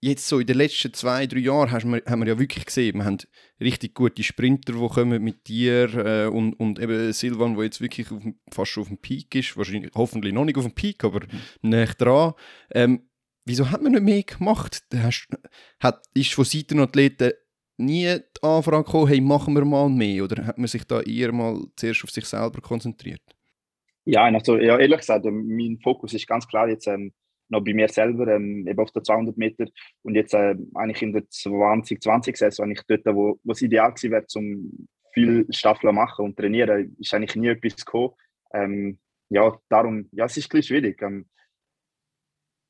jetzt so in den letzten zwei, drei Jahren haben wir, haben wir ja wirklich gesehen, wir haben richtig gute Sprinter, die kommen mit dir äh, und, und eben Silvan, der jetzt wirklich auf, fast schon auf dem Peak ist, wahrscheinlich hoffentlich noch nicht auf dem Peak, aber mhm. näher dran. Ähm, wieso hat man nicht mehr gemacht? Hast, hat, ist von Seiten der Athleten nie die Anfrage gekommen, hey, machen wir mal mehr? Oder hat man sich da eher mal zuerst auf sich selber konzentriert? Ja, also, ja ehrlich gesagt, mein Fokus ist ganz klar jetzt ähm, noch bei mir selber, ähm, eben auf der 200 Meter und jetzt äh, eigentlich in der 2020-Saison, eigentlich dort, wo, wo es ideal gewesen wäre, um viel Staffeln machen und trainieren, ist eigentlich nie etwas gekommen. Ähm, ja, darum, ja, es ist ein bisschen schwierig. Ähm,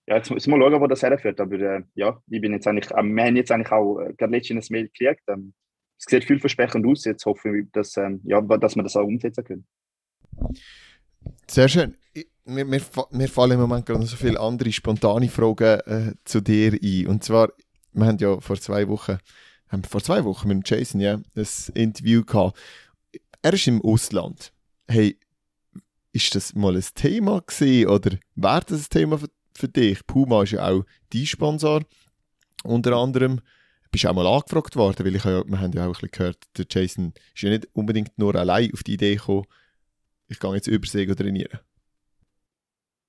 ja, jetzt muss man schauen, wo das herführt, aber äh, ja, ich bin jetzt eigentlich, äh, wir haben jetzt eigentlich auch äh, gerade letztens ein Mail gekriegt, ähm, es sieht vielversprechend aus, jetzt hoffe ich, dass, ähm, ja, dass wir das auch umsetzen können. Sehr schön mir, mir, mir fallen im Moment gerade so viele andere spontane Fragen äh, zu dir ein. Und zwar, wir haben ja vor zwei Wochen, haben vor zwei Wochen mit Jason ja, ein Interview gehabt. Er ist im Ausland. Hey, ist das mal ein Thema gewesen oder wäre das ein Thema für, für dich? Puma ist ja auch dein Sponsor. Unter anderem bist du auch mal angefragt worden, weil ich wir haben ja auch ein bisschen gehört, der Jason ist ja nicht unbedingt nur allein auf die Idee gekommen, ich gehe jetzt übersee trainieren.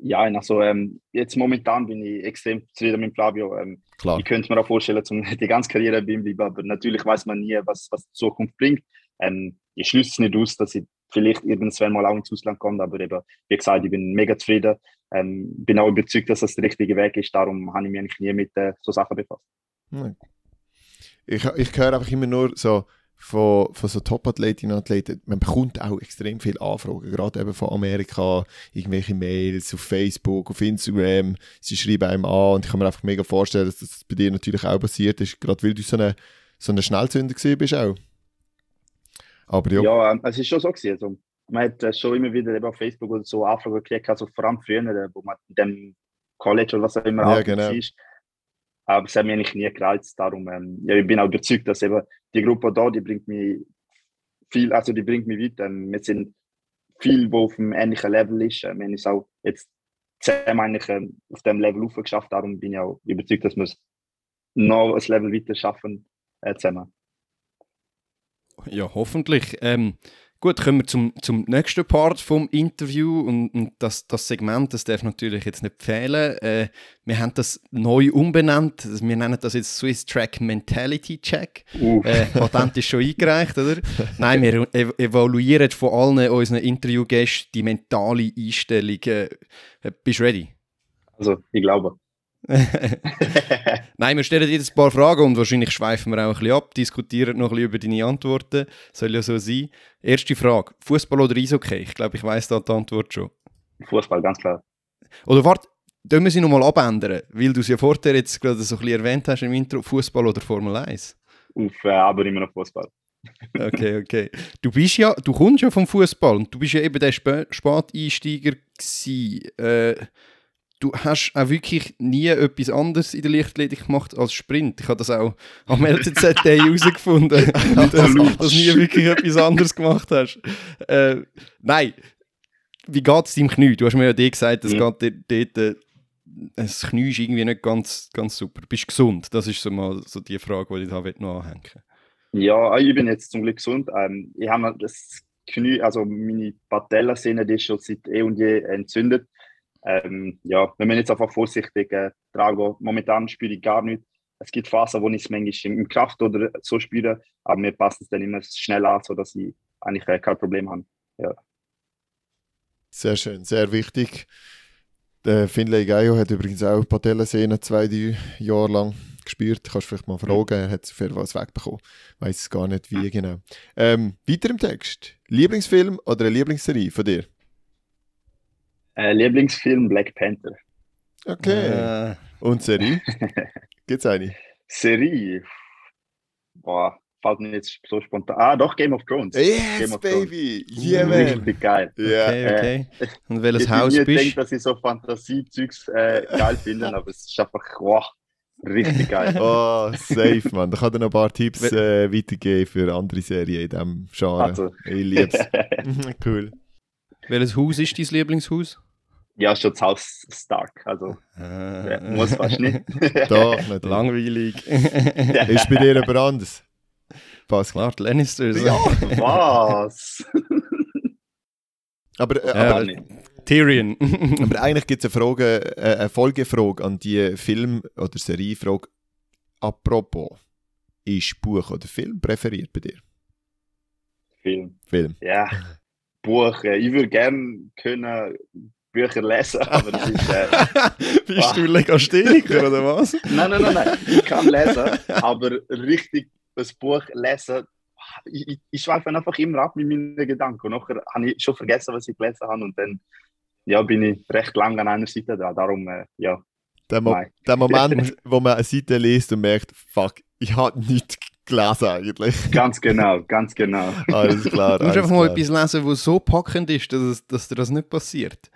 Ja, also ähm, jetzt momentan bin ich extrem zufrieden mit Flavio. Ähm, Klar. Ich könnte mir auch vorstellen, zum, die ganze Karriere bei ihm bleiben, aber natürlich weiß man nie, was, was die Zukunft bringt. Ähm, ich schließe es nicht aus, dass ich vielleicht irgendwann mal auch ins Ausland komme, aber eben, wie gesagt, ich bin mega zufrieden. Ähm, bin auch überzeugt, dass das der richtige Weg ist, darum habe ich mich eigentlich nie mit äh, so Sachen befasst. Ich, ich höre einfach immer nur so, von, von so Top-Athletinnen und Athleten, man bekommt auch extrem viele Anfragen, gerade eben von Amerika, irgendwelche Mails auf Facebook, auf Instagram, sie schreiben einem an und ich kann mir einfach mega vorstellen, dass das bei dir natürlich auch passiert ist, gerade weil du so eine, so eine Schnellzünder gewesen bist auch. Aber ja. Ja, ähm, es ist schon so gewesen, also, man hat äh, schon immer wieder eben auf Facebook oder so Anfragen gekriegt, also vor allem früher, äh, wo man in dem College oder was auch immer ja, genau. war, aber es hat mich eigentlich nie gereizt. Darum, ähm, ja, ich bin auch überzeugt, dass eben die Gruppe da, die bringt mich viel, also die bringt mich weiter. Ähm, wir sind viel, wo auf einem ähnlichen Level ist. Ähm, wir haben es auch jetzt zusammen eigentlich ähm, auf dem Level geschafft. Darum bin ich auch überzeugt, dass wir es noch ein Level weiter schaffen äh, zusammen. Ja, hoffentlich. Ähm, Gut, kommen wir zum, zum nächsten Part vom Interview und, und das, das Segment, das darf natürlich jetzt nicht fehlen. Äh, wir haben das neu umbenannt, wir nennen das jetzt Swiss Track Mentality Check. Uh. Äh, Patent ist schon eingereicht, oder? Nein, wir ev evaluieren von allen unseren Interviewgästen die mentale Einstellung. Äh, bist du ready? Also, ich glaube. Nein, wir stellen dir jetzt ein paar Fragen und wahrscheinlich schweifen wir auch ein bisschen ab, diskutieren noch ein bisschen über deine Antworten. Soll ja so sein. Erste Frage: Fußball oder Eishockey? Ich glaube, ich weiß da die Antwort schon. Fußball, ganz klar. Oder warte, können wir sie nochmal abändern? Weil du es ja vorher jetzt gerade so ein bisschen erwähnt hast im Intro: Fußball oder Formel 1? Uff, äh, aber immer noch Fußball. okay, okay. Du bist ja, du kommst ja vom Fußball und du bist ja eben der Sp Späteinsteiger gewesen. Äh, du hast auch wirklich nie etwas anderes in der Leichtathletik gemacht als Sprint. Ich habe das auch am LCZ herausgefunden, dass, dass du nie wirklich etwas anderes gemacht hast. Äh, nein, wie geht es deinem Knie? Du hast mir ja dir gesagt, es ja. geht dort, äh, das Knie ist irgendwie nicht ganz, ganz super. Bist du gesund? Das ist so mal so die Frage, die ich da noch anhängen Ja, ich bin jetzt zum Glück gesund. Ähm, ich habe das Knie, also meine Patellensehne, die ist schon seit eh und je entzündet. Ähm, ja, wir müssen jetzt einfach vorsichtig äh, tragen. Momentan spüre ich gar nichts. Es gibt Phasen, wo ich es manchmal im Kraft oder so spüre, aber mir passt es dann immer schnell an, sodass ich eigentlich äh, kein Problem habe. Ja. Sehr schön, sehr wichtig. Der Finlay Gaio hat übrigens auch Patellensehne zwei, drei Jahre lang gespürt. Kannst du vielleicht mal fragen, er hat für was wegbekommen. Weiß es gar nicht, wie genau. Ähm, weiter im Text. Lieblingsfilm oder eine Lieblingsserie von dir? Äh, Lieblingsfilm Black Panther. Okay. Äh. Und Serie? Gibt's eine? Serie? Boah, fällt mir jetzt so spontan. Ah, doch, Game of Thrones. Yes, of baby! Thrones. Yeah, man! Richtig geil. Yeah. Okay, okay. Und welches Haus bist du? Ich denke, dass ich so Fantasiezeugs äh, geil finde, aber es ist einfach, wow. Richtig geil. Oh, safe, man. Da kann er noch ein paar Tipps äh, weitergeben für andere Serien in diesem Genre. Also. Ich lieb's. cool. Welches Haus ist dein Lieblingshaus? Ja, schon das Haus Stark. Also Äh, ja, muss fast nicht. Doch, natürlich. Langweilig. Ist bei dir aber anders? Pascal. Klar, die Lannisters. Was? Aber, äh, Ja, aber, nicht. Tyrion. aber eigentlich gibt es eine, Frage, äh, eine Folgefrage an die Film- oder Seriefrage. Apropos, ist Buch oder Film präferiert bei dir? Film. Film. Ja, Buch. Ich würde gerne können Bücher lesen, aber das ist. Äh, Bist du Legastheniker oder was? nein, nein, nein, nein. Ich kann lesen, aber richtig ein Buch lesen. Ich, ich, ich schweife einfach immer ab mit meinen Gedanken. Und nachher habe ich schon vergessen, was ich gelesen habe. Und dann ja, bin ich recht lang an einer Seite dran. Darum, äh, ja, Der, Mo Nein. der Moment, wo man eine Seite liest und merkt, fuck, ich habe nichts gelesen eigentlich. ganz genau, ganz genau. Alles klar. Du musst einfach mal etwas lesen, das so packend ist, dass, dass dir das nicht passiert.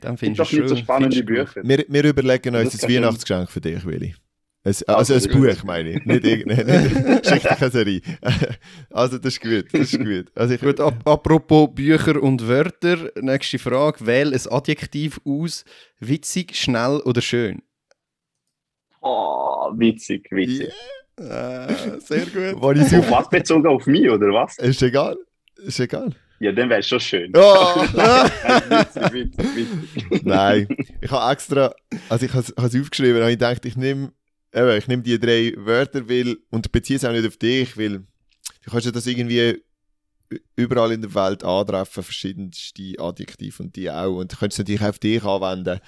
Dann doch du nicht so spannende Bücher. Wir, wir überlegen uns Das ein Weihnachtsgeschenk für dich, Willi. Ein, also Also, ein Buch, meine ich. Nicht irgendeine schick dich eine Serie. Also das ist gut, das ist gut. Also ich, Gut, ap apropos Bücher und Wörter, nächste Frage. Wähl ein Adjektiv aus. Witzig, schnell oder schön? Oh, witzig, witzig. Äh, sehr gut. War ich Auf was bezogen? Auf mich, oder was? Ist egal. Ist egal. Ja, dann wäre es schon schön. Oh. witzig, witzig, witzig. Nein, ich habe extra, also ich habe es aufgeschrieben, und ich dachte, ich nehme eben, ich nehme die drei Wörter, weil, und beziehe es auch nicht auf dich, weil du kannst ja das irgendwie überall in der Welt antreffen, verschiedenste Adjektive und die auch. Und du könntest es natürlich auch auf dich anwenden.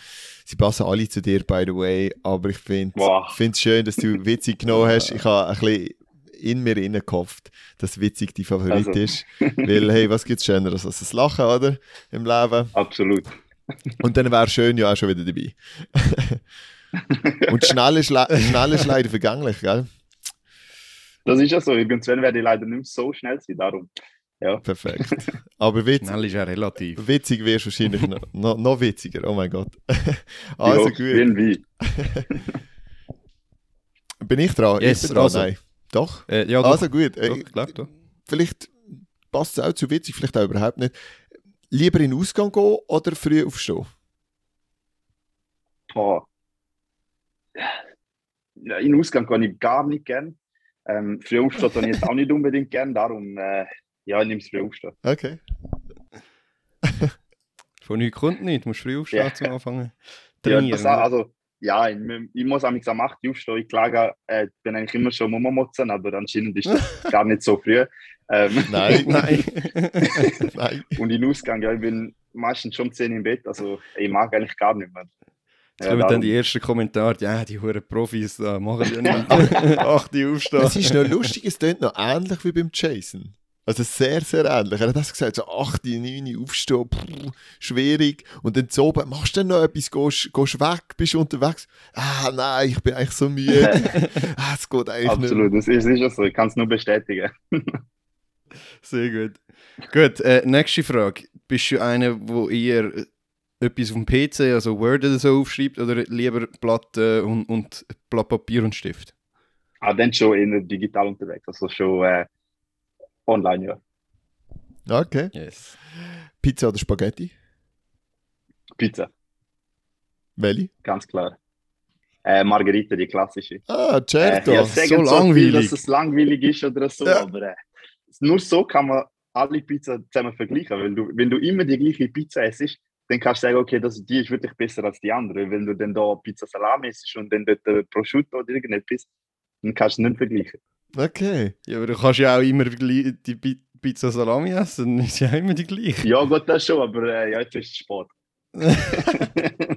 Sie passen alle zu dir, by the way, aber ich finde Wow. es schön, dass du witzig genommen hast. Ich habe ein bisschen in mir innen gehofft, dass witzig dein Favorit Also. ist. Weil, hey, was gibt es Schöneres als das Lachen, oder? Im Leben. Absolut. Und dann wäre schön ja auch schon wieder dabei. Und schnell ist, schnell ist leider vergänglich, gell? Das ist ja so. Irgendwann werde ich leider nicht mehr so schnell sein. Darum. Ja. Perfekt. Aber witz Schnell ist ja relativ. witzig wirst du wahrscheinlich noch, noch, noch witziger, oh mein Gott. also ja, gut. Irgendwie. Bin ich dran? Yes, ich bin dran, also. nein. Doch? Äh, ja, doch, Also gut. doch, Äh, klar, doch. vielleicht passt es auch zu witzig, vielleicht auch überhaupt nicht. Lieber in den Ausgang gehen oder früh aufstehen? Boah. Ja, in den Ausgang kann ich gar nicht gern. Ähm, früh aufstehen kann ich jetzt auch nicht unbedingt gern. Darum, äh, ja, ich nehme es früh aufstehen. Okay. Von nichts kommt nicht. Du musst früh aufstehen Ja. zum Anfangen. Ja, Trainieren. das, auch- also, ja, ich, ich muss am am 8 Uhr aufstehen. Ich klage, äh, bin eigentlich immer schon Mama-Motzen, aber anscheinend ist das gar nicht so früh. Ähm, Nein. Nein. Nein. Und in Ausgang, ja, ich bin meistens schon um 10 im Bett. Also, ich mag eigentlich gar nicht mehr. Jetzt kommen dann die ersten Kommentare. Ja, die huren Profis da machen ja nicht. Ach, die aufstehen. Es ist noch lustig, es klingt noch ähnlich wie beim Jason. Also sehr, sehr ähnlich. Er hat das gesagt, so 8, 9 aufstehen, pff, schwierig. Und dann zu oben, machst du denn noch etwas, gehst, gehst weg, bist du unterwegs? Ah, nein, ich bin eigentlich so müde. ah, es geht eigentlich Absolut, das ist sicher so. Ich kann es nur bestätigen. Sehr gut. Gut, äh, nächste Frage. Bist du einer, wo eher äh, etwas auf dem PC, also Word oder so aufschreibt, oder lieber Blatt äh, und, und Blatt Papier und Stift? Aber dann schon in digital unterwegs. Also schon äh, online, ja. Okay. Yes. Pizza oder Spaghetti? Pizza, Welche? ganz klar. Äh, Margarita, die klassische. Ah, Äh, Certo. ja, sagen so so, viel, langweilig. dass es langweilig ist oder so, Ja. aber äh, nur so kann man alle Pizza zusammen vergleichen. Weil du, wenn du immer die gleiche Pizza isst, dann kannst du sagen, okay, das, die ist wirklich besser als die andere. Wenn du dann da Pizza Salami isst und dann dort äh, Prosciutto oder irgendetwas, dann kannst du es nicht vergleichen. Okay. Ja, aber du kannst ja auch immer die Pi- Pizza Salami essen, dann ist ja immer die gleiche. Ja, gut, das schon, aber äh, ja, jetzt ist es Sport.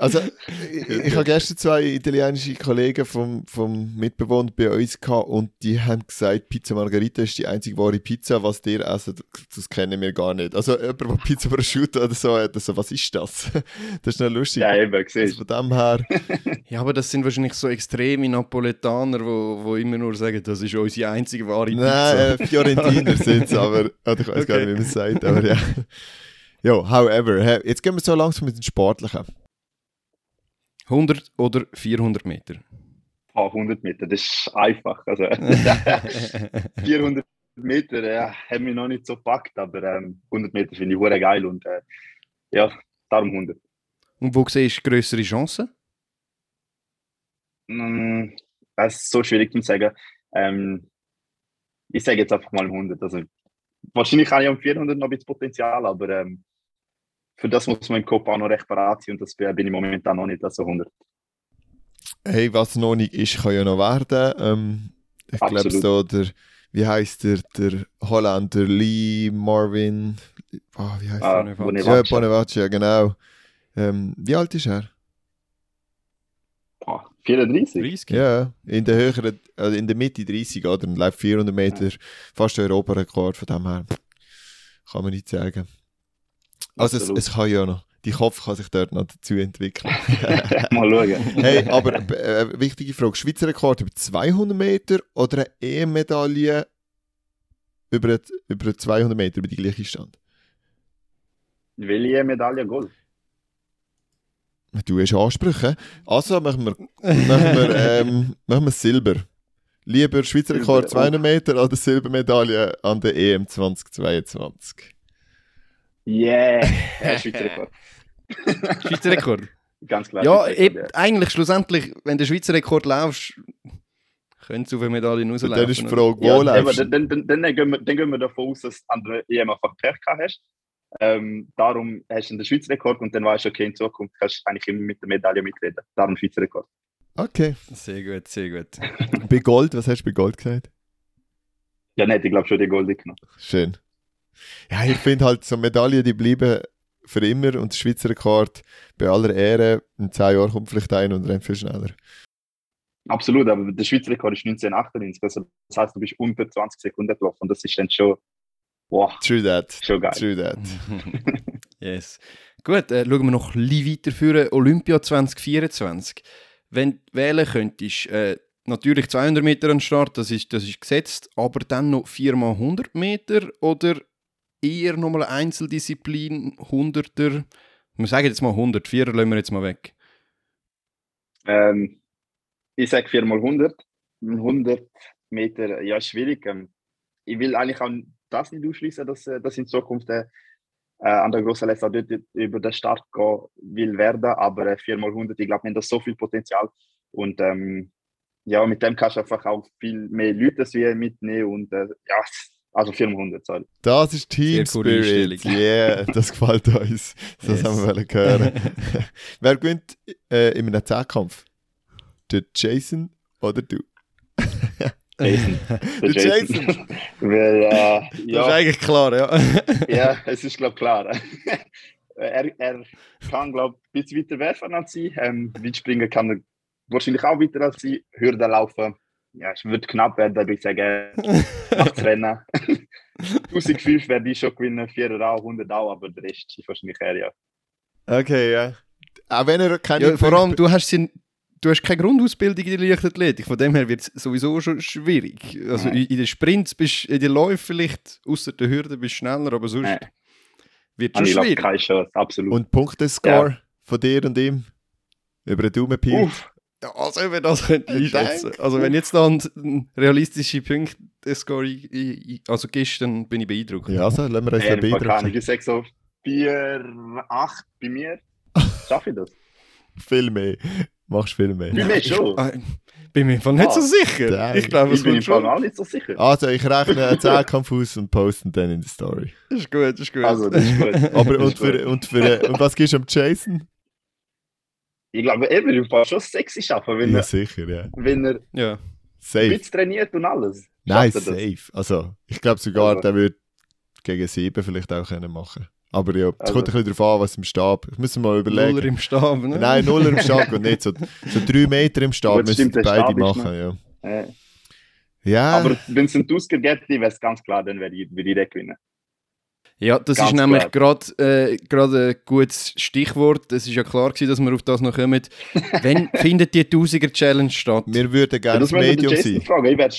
Also, ich, ich habe gestern zwei italienische Kollegen vom, vom Mitbewohner bei uns gehabt und die haben gesagt, Pizza Margarita ist die einzige wahre Pizza, was dir essen, das kennen wir gar nicht. Also, jemand, der Pizza Prosciutto oder so hat, also, was ist das? Das ist noch lustig. ja, eben, Also siehst von dem her, Ja, aber das sind wahrscheinlich so extreme Napoletaner, wo, wo immer nur sagen, das ist unsere einzige wahre Pizza. nein, äh, Fiorentiner sind es, aber oder ich weiß gar Okay. nicht, wie man es sagt, aber ja. Jo, however, jetzt gehen wir so langsam mit den Sportlichen. 100 oder 400 Meter? Oh, 100 Meter, das ist einfach. Also, 400 Meter ja, haben mich noch nicht so gepackt, aber ähm, 100 Meter finde ich hure geil und äh, ja, darum 100. Und wo siehst du größere Chancen? Mm, Das ist so schwierig zu sagen. Ähm, ich sage jetzt einfach mal 100. Also, wahrscheinlich habe ich am 400 noch ein bisschen Potenzial, aber ähm, für das muss man im Kopf auch noch recht parat sein und das bin ich momentan noch nicht, also 100. Hey, was noch nicht ist, kann ja noch werden. Ähm, ich glaube so, der, wie heißt der, der Holländer Lee Marvin, ah, wie heißt Ah, der? Bonavaccia. Ja, Bonavaccia. Genau. Ähm, wie alt ist er? Boah, 34? 30? Ja, in der höheren, also in der Mitte 30, oder? Und läuft 400 Meter, fast der Europarekord, von dem her kann man nicht sagen. Also es, es kann ja noch, die Kopf kann sich dort noch dazu entwickeln. Mal schauen. hey, aber äh, wichtige Frage, Schweizer Rekord über 200 Meter oder eine EM-Medaille über, über 200 Meter, über die gleiche Stand? Welche Medaille Gold? Du hast Ansprüche. Also machen wir, machen wir, ähm, machen wir Silber. Lieber Schweizer Rekord Silber, 200 Meter oder Silbermedaille an der EM 2022? Yeah! Ja, Schweizer Rekord. Schweizer Rekord? Ganz klar. ja, Rekord, eigentlich schlussendlich, wenn der Schweizer Rekord laufst, könntest du auf eine Medaille rauslaufen. dann ist die? Frage, wo Ja, läufst du? dann, dann, dann, gehen wir, dann gehen wir davon aus, dass du an der EM einfach Pech gehabt hast. Ähm, darum hast du den Schweizer Rekord und dann weißt du, okay, in Zukunft kannst du eigentlich immer mit der Medaille mitreden. Darum Schweizer Rekord. Okay. Sehr gut, sehr gut. Bei Gold, was hast du bei Gold gesagt? Ja, nicht, ich glaube schon die Gold genommen. Schön. Ja, ich finde halt, so Medaillen, die bleiben für immer und der Schweizer Rekord, bei aller Ehre, in 10 Jahren kommt vielleicht ein und rennt viel schneller. Absolut, aber der Schweizer Rekord ist 1998. Also, das heißt, du bist unter 20 Sekunden gelaufen und das ist dann schon, wow, True that. schon geil. True that. yes. Gut, äh, schauen wir noch ein bisschen weiter für Olympia 2024. Wenn du wählen könntest, äh, natürlich 200 Meter an Start, das ist, das ist gesetzt, aber dann noch 4x100 Meter oder eher nochmal Einzeldisziplin, 100er, wir sagen jetzt mal 100, 4er lassen wir jetzt mal weg. Ähm, ich sage 4x100. 100 Meter, ja, schwierig. Ähm, ich will eigentlich auch das nicht ausschließen, dass, äh, dass in Zukunft äh, äh, an der großen Letzter dort über den Start gehen will werden, aber äh, 4x100, ich glaube, wir haben da so viel Potenzial und ähm, ja, mit dem kannst du einfach auch viel mehr Leute mitnehmen und äh, ja, also 4x100, sorry. Das ist Team Spirit. Yeah, das gefällt uns. Das Yes. haben wir wollen hören. Wer gewinnt äh, in einem Zehnkampf? Der Jason oder du? Jason. Der Jason. Weil, äh, Das ist ja, eigentlich klar, ja. ja, es ist, glaube ich, klar. er, er kann, glaube ich, ein bisschen weiter werfen als sie. Ähm, Weitspringen kann er wahrscheinlich auch weiter als sie. Hürden laufen, ja, es wird knapp werden, würde ich sagen. Acht Rennen. 1005 werde ich schon gewinnen, 4 auch, 100 auch, aber der Rest ist wahrscheinlich er, ja. Okay, ja. Auch wenn er keine ja vor allem, du hast, sie, du hast keine Grundausbildung in der Leichtathletik, von dem her wird es sowieso schon schwierig. Also Nein. in, den Sprints, bist, in den Läufen vielleicht, außer der Hürde bist du schneller, aber sonst Nein. wird Und es ich schon schwierig. keine Chance, absolut. Und Punktescore von dir und ihm? Über den Daumen Pi? Uff, Ja, also wenn das könnte Ich einschätzen. Also wenn jetzt da ein, ein realistische ein- also gibst, dann bin ich beeindruckt. Ja, also, lassen wir uns ja, beeindrucken. ich sage so 4, 8 bei mir. Schaffe ich das? Viel mehr. Machst viel mehr. Bei mir schon. Ah, bin mir einfach nicht Ah, so sicher. dang. Ich glaube, es Ich bin schon. auch nicht so sicher. Also, ich rechne einen Zehnkampf aus und poste ihn dann in die Story. Ist gut, ist gut. Also, das ist gut. Aber Das und ist gut. für, und für und was gibst du am Jason? Ich glaube, er wird im Fall schon sexy schaffen, wenn, Ja, er, sicher, ja. wenn er ja. ein Safe. bisschen trainiert und alles. Nein, safe. Also, ich glaube sogar, Also. der würde gegen sieben vielleicht auch können machen. Aber ja, es Also. kommt ein bisschen darauf an, was im Stab. Ich muss mal überlegen. Nuller im Stab, ne? Nein, Nuller im Stab und nicht so, so drei Meter im Stab müssen beide Stab machen. Ja. Äh, ja, Aber wenn es einen Tusker gibt, wäre es ganz klar, dann würde ich, würde ich den gewinnen. Ja, das Ganz ist nämlich gerade äh, gerade ein gutes Stichwort. Es ist ja klar gewesen, dass wir auf das noch kommen. Wann findet die 1000er Challenge statt? wir würden Ja, gerne das das Medium sein. fragen. Ich wäre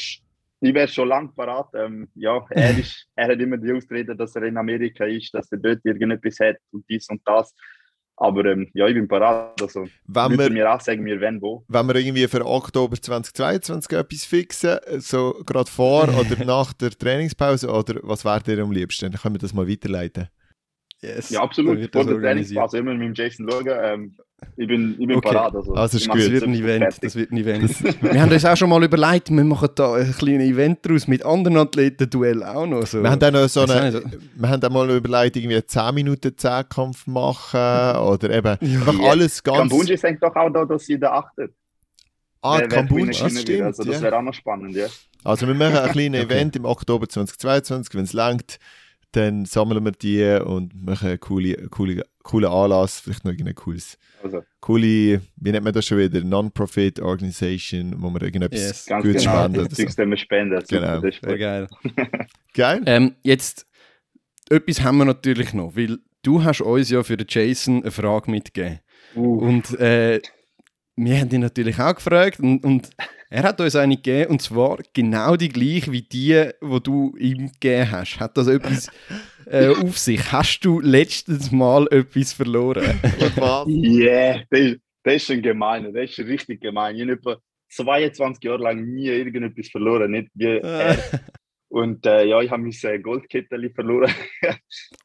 ich wär schon lange parat. Ähm, ja, er, ist, er hat immer die Ausrede, dass er in Amerika ist, dass er dort irgendetwas hat und dies und das. Aber ähm, ja, ich bin parat. Also, Wenn wir, mir auch sagen, wir wenn wo. wenn wir irgendwie für Oktober 2022 etwas fixen, so gerade vor oder nach der Trainingspause, oder was wäre dir am liebsten? Dann können wir das mal weiterleiten. Yes. Ja, absolut. Vor der. Trainingsphase immer mit dem Jason schauen. Ähm, ich bin, ich bin Okay. parat. Also, Also ist gut. Das wird ein Event. fertig. Das wird ein Event. wir haben uns auch schon mal überlegt, wir machen da ein kleines Event daraus mit anderen Athleten, Duell auch noch. So. Wir haben dann noch so eine, nicht, wir haben dann mal überlegt, irgendwie einen 10 Minuten Zehnkampf machen oder eben einfach Ja. alles ganz. Kambunji sagt doch auch da, dass sie da achtet. Ah, Kambunji, gewinnen das stimmt. Also, das ja. wäre auch noch spannend, ja. Also wir machen ein kleines Okay. Event im Oktober 2022, wenn es langt, dann sammeln wir die und machen einen coolen, coolen, coolen Anlass, vielleicht noch irgendein cooles, Also, coole, wie nennt man das schon wieder, Non-Profit Organisation, wo wir irgendetwas Yes. ganz gut genau. spenden oder Das so. Super, Genau. das ist geil. Geil? Ähm, jetzt, etwas haben wir natürlich noch, weil du hast uns ja für den Jason eine Frage mitgegeben. Uh, Und äh, wir haben ihn natürlich auch gefragt und, und er hat uns eine gegeben und zwar genau die gleiche wie die, die du ihm gegeben hast. Hat das etwas äh, auf sich? Hast du letztes Mal etwas verloren? Was? yeah, das, ist- das ist ein gemeiner, das ist richtig gemein. Ich habe etwa 22 Jahre lang nie irgendetwas verloren, nicht wie er. Und äh, ja, ich habe mein äh, Goldkettel verloren,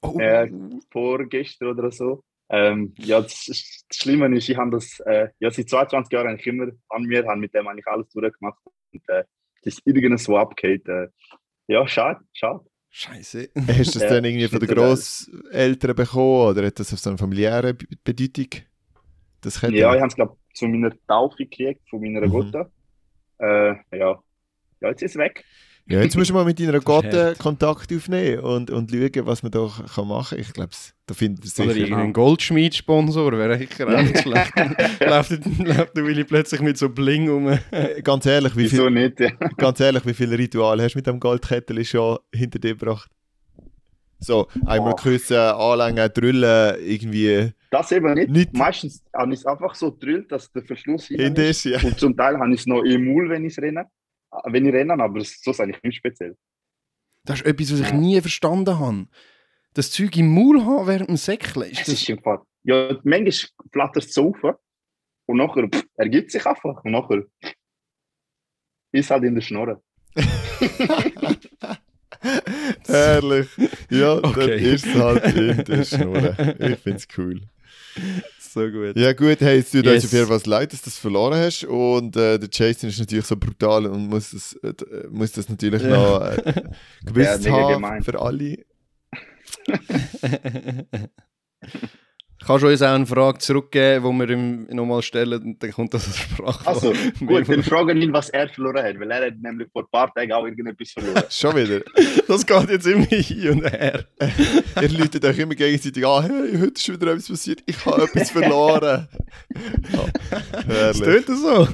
Oh. Äh, vorgestern oder so. Ähm, ja, das, das Schlimme ist, ich habe das äh, ja, seit 22 Jahren eigentlich immer an mir, habe mit dem eigentlich alles durchgemacht. Und äh, das ist irgendwo abgeht. Äh, ja, schade, schade. Scheiße. Hast du das Ja, dann irgendwie von den. Grosseltern bekommen oder hat das auf so eine familiäre Be- Bedeutung? Das? Ja, ich habe es, glaube zu meiner Taufe gekriegt, von meiner Mhm. Gotte. Äh, ja. ja, jetzt ist es weg. Ja, jetzt musst du mal mit deiner Gotte. Kontakt aufnehmen und, und schauen, was man da kann machen kann. Ich glaube, da finden wir Oder sicher. irgendein Goldschmied-Sponsor wäre sicher auch nicht schlecht. läuft, läuft der Willi plötzlich mit so Bling um. Äh, Ganz ehrlich, wie Wieso viel, nicht? Ja. ganz ehrlich, wie viele Rituale hast du mit dem Goldkettel schon hinter dir gebracht? So, einmal Oh. küssen, anlängen, drüllen, irgendwie Das eben nicht. Nicht- Meistens habe ich es einfach so gedrillt, dass der Verschluss hinter hinten ist. ist. Ja. Und zum Teil habe ich es noch im Maul, wenn ich renne. Äh, Wenn ich renne, aber so ist eigentlich nicht speziell. Das ist etwas, was ich nie verstanden habe. Das Zeug im Maul haben während dem Säckchen. Ist Es das ist im Fall. Ja, manchmal flattert es so auf und nachher pff, ergibt sich einfach. Und nachher ist halt in der Schnorre. Herrlich. Ja, dann Okay. ist es halt in der Schnur. Ich finde es cool. So gut. Ja gut, hey, es tut uns Yes. auf jeden Fall leid, dass du das verloren hast und äh, der Jason ist natürlich so brutal und muss das, äh, d- muss das natürlich Ja. noch äh, gewusst mega haben gemein. für alle. Kannst du uns auch eine Frage zurückgeben, die wir ihm nochmal stellen und dann kommt das als Sprache. Also, gut, dann fragen ihn, was er verloren hat, weil er hat nämlich vor ein paar Tagen auch irgendetwas verloren. Schon wieder. Das geht jetzt immer hin und her. Ihr läutet euch immer gegenseitig an, hey, heute ist wieder etwas passiert, ich habe etwas verloren. Ja, Das herrlich, tönt so.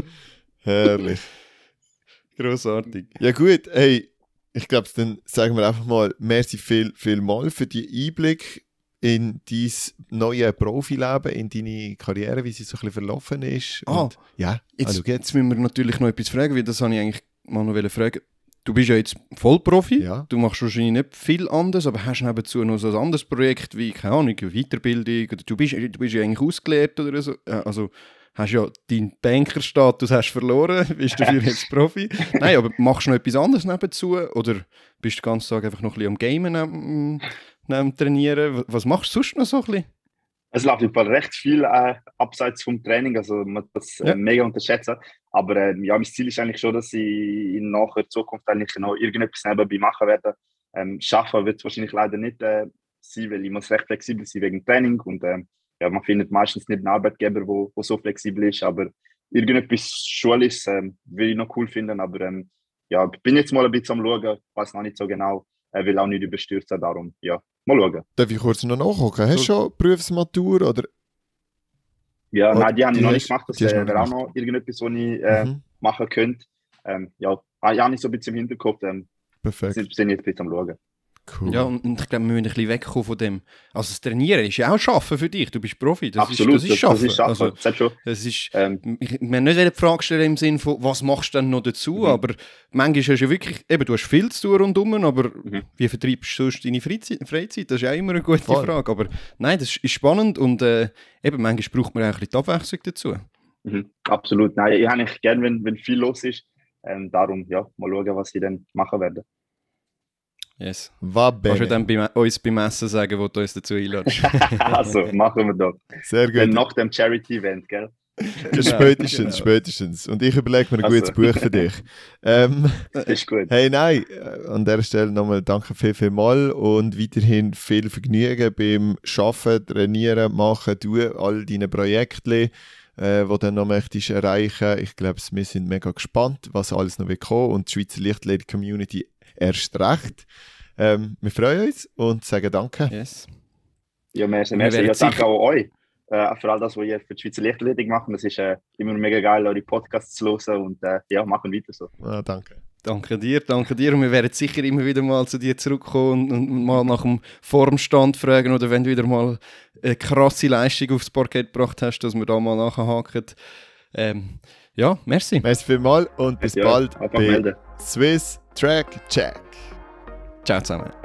herrlich. Grossartig. Ja gut, hey, ich glaube, dann sagen wir einfach mal merci viel, viel mal für die Einblick in dein neue Profileben, in deine Karriere, wie sie so ein bisschen verlaufen ist. Ah, Und, ja, Jetzt, also jetzt müssen wir natürlich noch etwas fragen, weil das habe ich eigentlich mal noch fragen. Du bist ja jetzt Vollprofi, Ja. du machst wahrscheinlich nicht viel anderes, aber hast nebenzu noch so ein anderes Projekt wie, keine Ahnung, Weiterbildung oder du bist, du bist ja eigentlich ausgelehrt oder so. Äh, Also hast ja deinen Bankerstatus hast verloren, bist dafür jetzt Profi. Nein, aber machst du noch etwas anderes nebenzu oder bist du den ganzen Tag einfach noch ein bisschen am Gamen neben, Trainieren? Was- machst du sonst noch so ein bisschen? Es läuft jeden Fall recht viel äh, abseits vom Training, also man das äh, Ja. mega unterschätzen. Aber äh, ja, mein Ziel ist eigentlich schon, dass ich in naher Zukunft eigentlich noch irgendetwas nebenbei machen werde. Ähm, schaffen wird es wahrscheinlich leider nicht äh, sein, weil ich muss recht flexibel sein wegen Training und ähm, ja, man findet meistens nicht einen Arbeitgeber, wo, wo so flexibel ist, aber irgendetwas Schulisches ähm, will ich noch cool finden, aber ähm, ja, ich bin jetzt mal ein bisschen am schauen, weiß noch nicht so genau, äh, will auch nicht überstürzen, darum ja, mal schauen. Darf ich kurz noch nachgucken? Hast du schon Berufsmatur oder? Ja, Oder nein, die habe ich noch nicht gemacht. Das wäre auch noch irgendetwas, was ich äh, Mhm, machen könnte. Ähm, ja, ich auch nicht so ein bisschen im Hinterkopf. Ähm, perfekt. sind, sind jetzt bisschen am Schauen. Cool. Ja, und, und ich glaube, wir müssen ein bisschen wegkommen von dem. Also das Trainieren ist ja auch Schaffen für dich. Du bist Profi. Das Absolut, ist, das ist Schaffen. Das ist Schaffen. Also, das schon. ist, Ähm, ich, haben nicht die Frage stellen im Sinne von, was machst du denn noch dazu? Mhm. Aber manchmal hast du ja wirklich, eben, du hast viel zu tun rundherum, aber Mhm. wie vertreibst du sonst deine Freizeit? Freizeit? Das ist ja immer eine gute Voll. Frage. Aber nein, das ist spannend und äh, eben, manchmal braucht man auch ein bisschen die Abwechslung dazu. Mhm, absolut. Nein, ich habe nicht gern, wenn, wenn viel los ist. Ähm, darum, ja, mal schauen, was ich dann machen werde. Yes. Va Kannst du dann bei, uns beim Essen sagen, wo du uns dazu einladest? also, machen wir doch. Sehr Dann gut. nach dem Charity-Event, gell? Ja, spätestens, genau. spätestens. Und ich überlege mir ein Also. gutes Buch für dich. Ähm, Das ist gut. hey, nein, äh, an dieser Stelle nochmal danke viel, viel mal und weiterhin viel Vergnügen beim Arbeiten, Trainieren, Machen, Tun, all deine Projekte, äh, die du dann noch möchtest erreichen. Ich glaube, wir sind mega gespannt, was alles noch kommen und die Schweizer Lichtlady-Community erst recht. Ähm, wir freuen uns und sagen Danke. yes. Ja, merci, Wir merci. werden Ja, danke sicher- auch euch. Äh, für all das, was ihr für die Schweizer Lichtathletik macht. Es ist äh, immer mega geil, eure Podcasts zu hören und äh, ja, machen weiter so. Ah, danke. Danke dir, danke dir. Und wir werden sicher immer wieder mal zu dir zurückkommen und, und mal nach dem Formstand fragen oder wenn du wieder mal eine krasse Leistung aufs Parkett gebracht hast, dass wir da mal nachhaken. Ähm, ja, merci. Merci vielmals und bis ja, bald bei melden. Swiss Track Check. Ciao zusammen.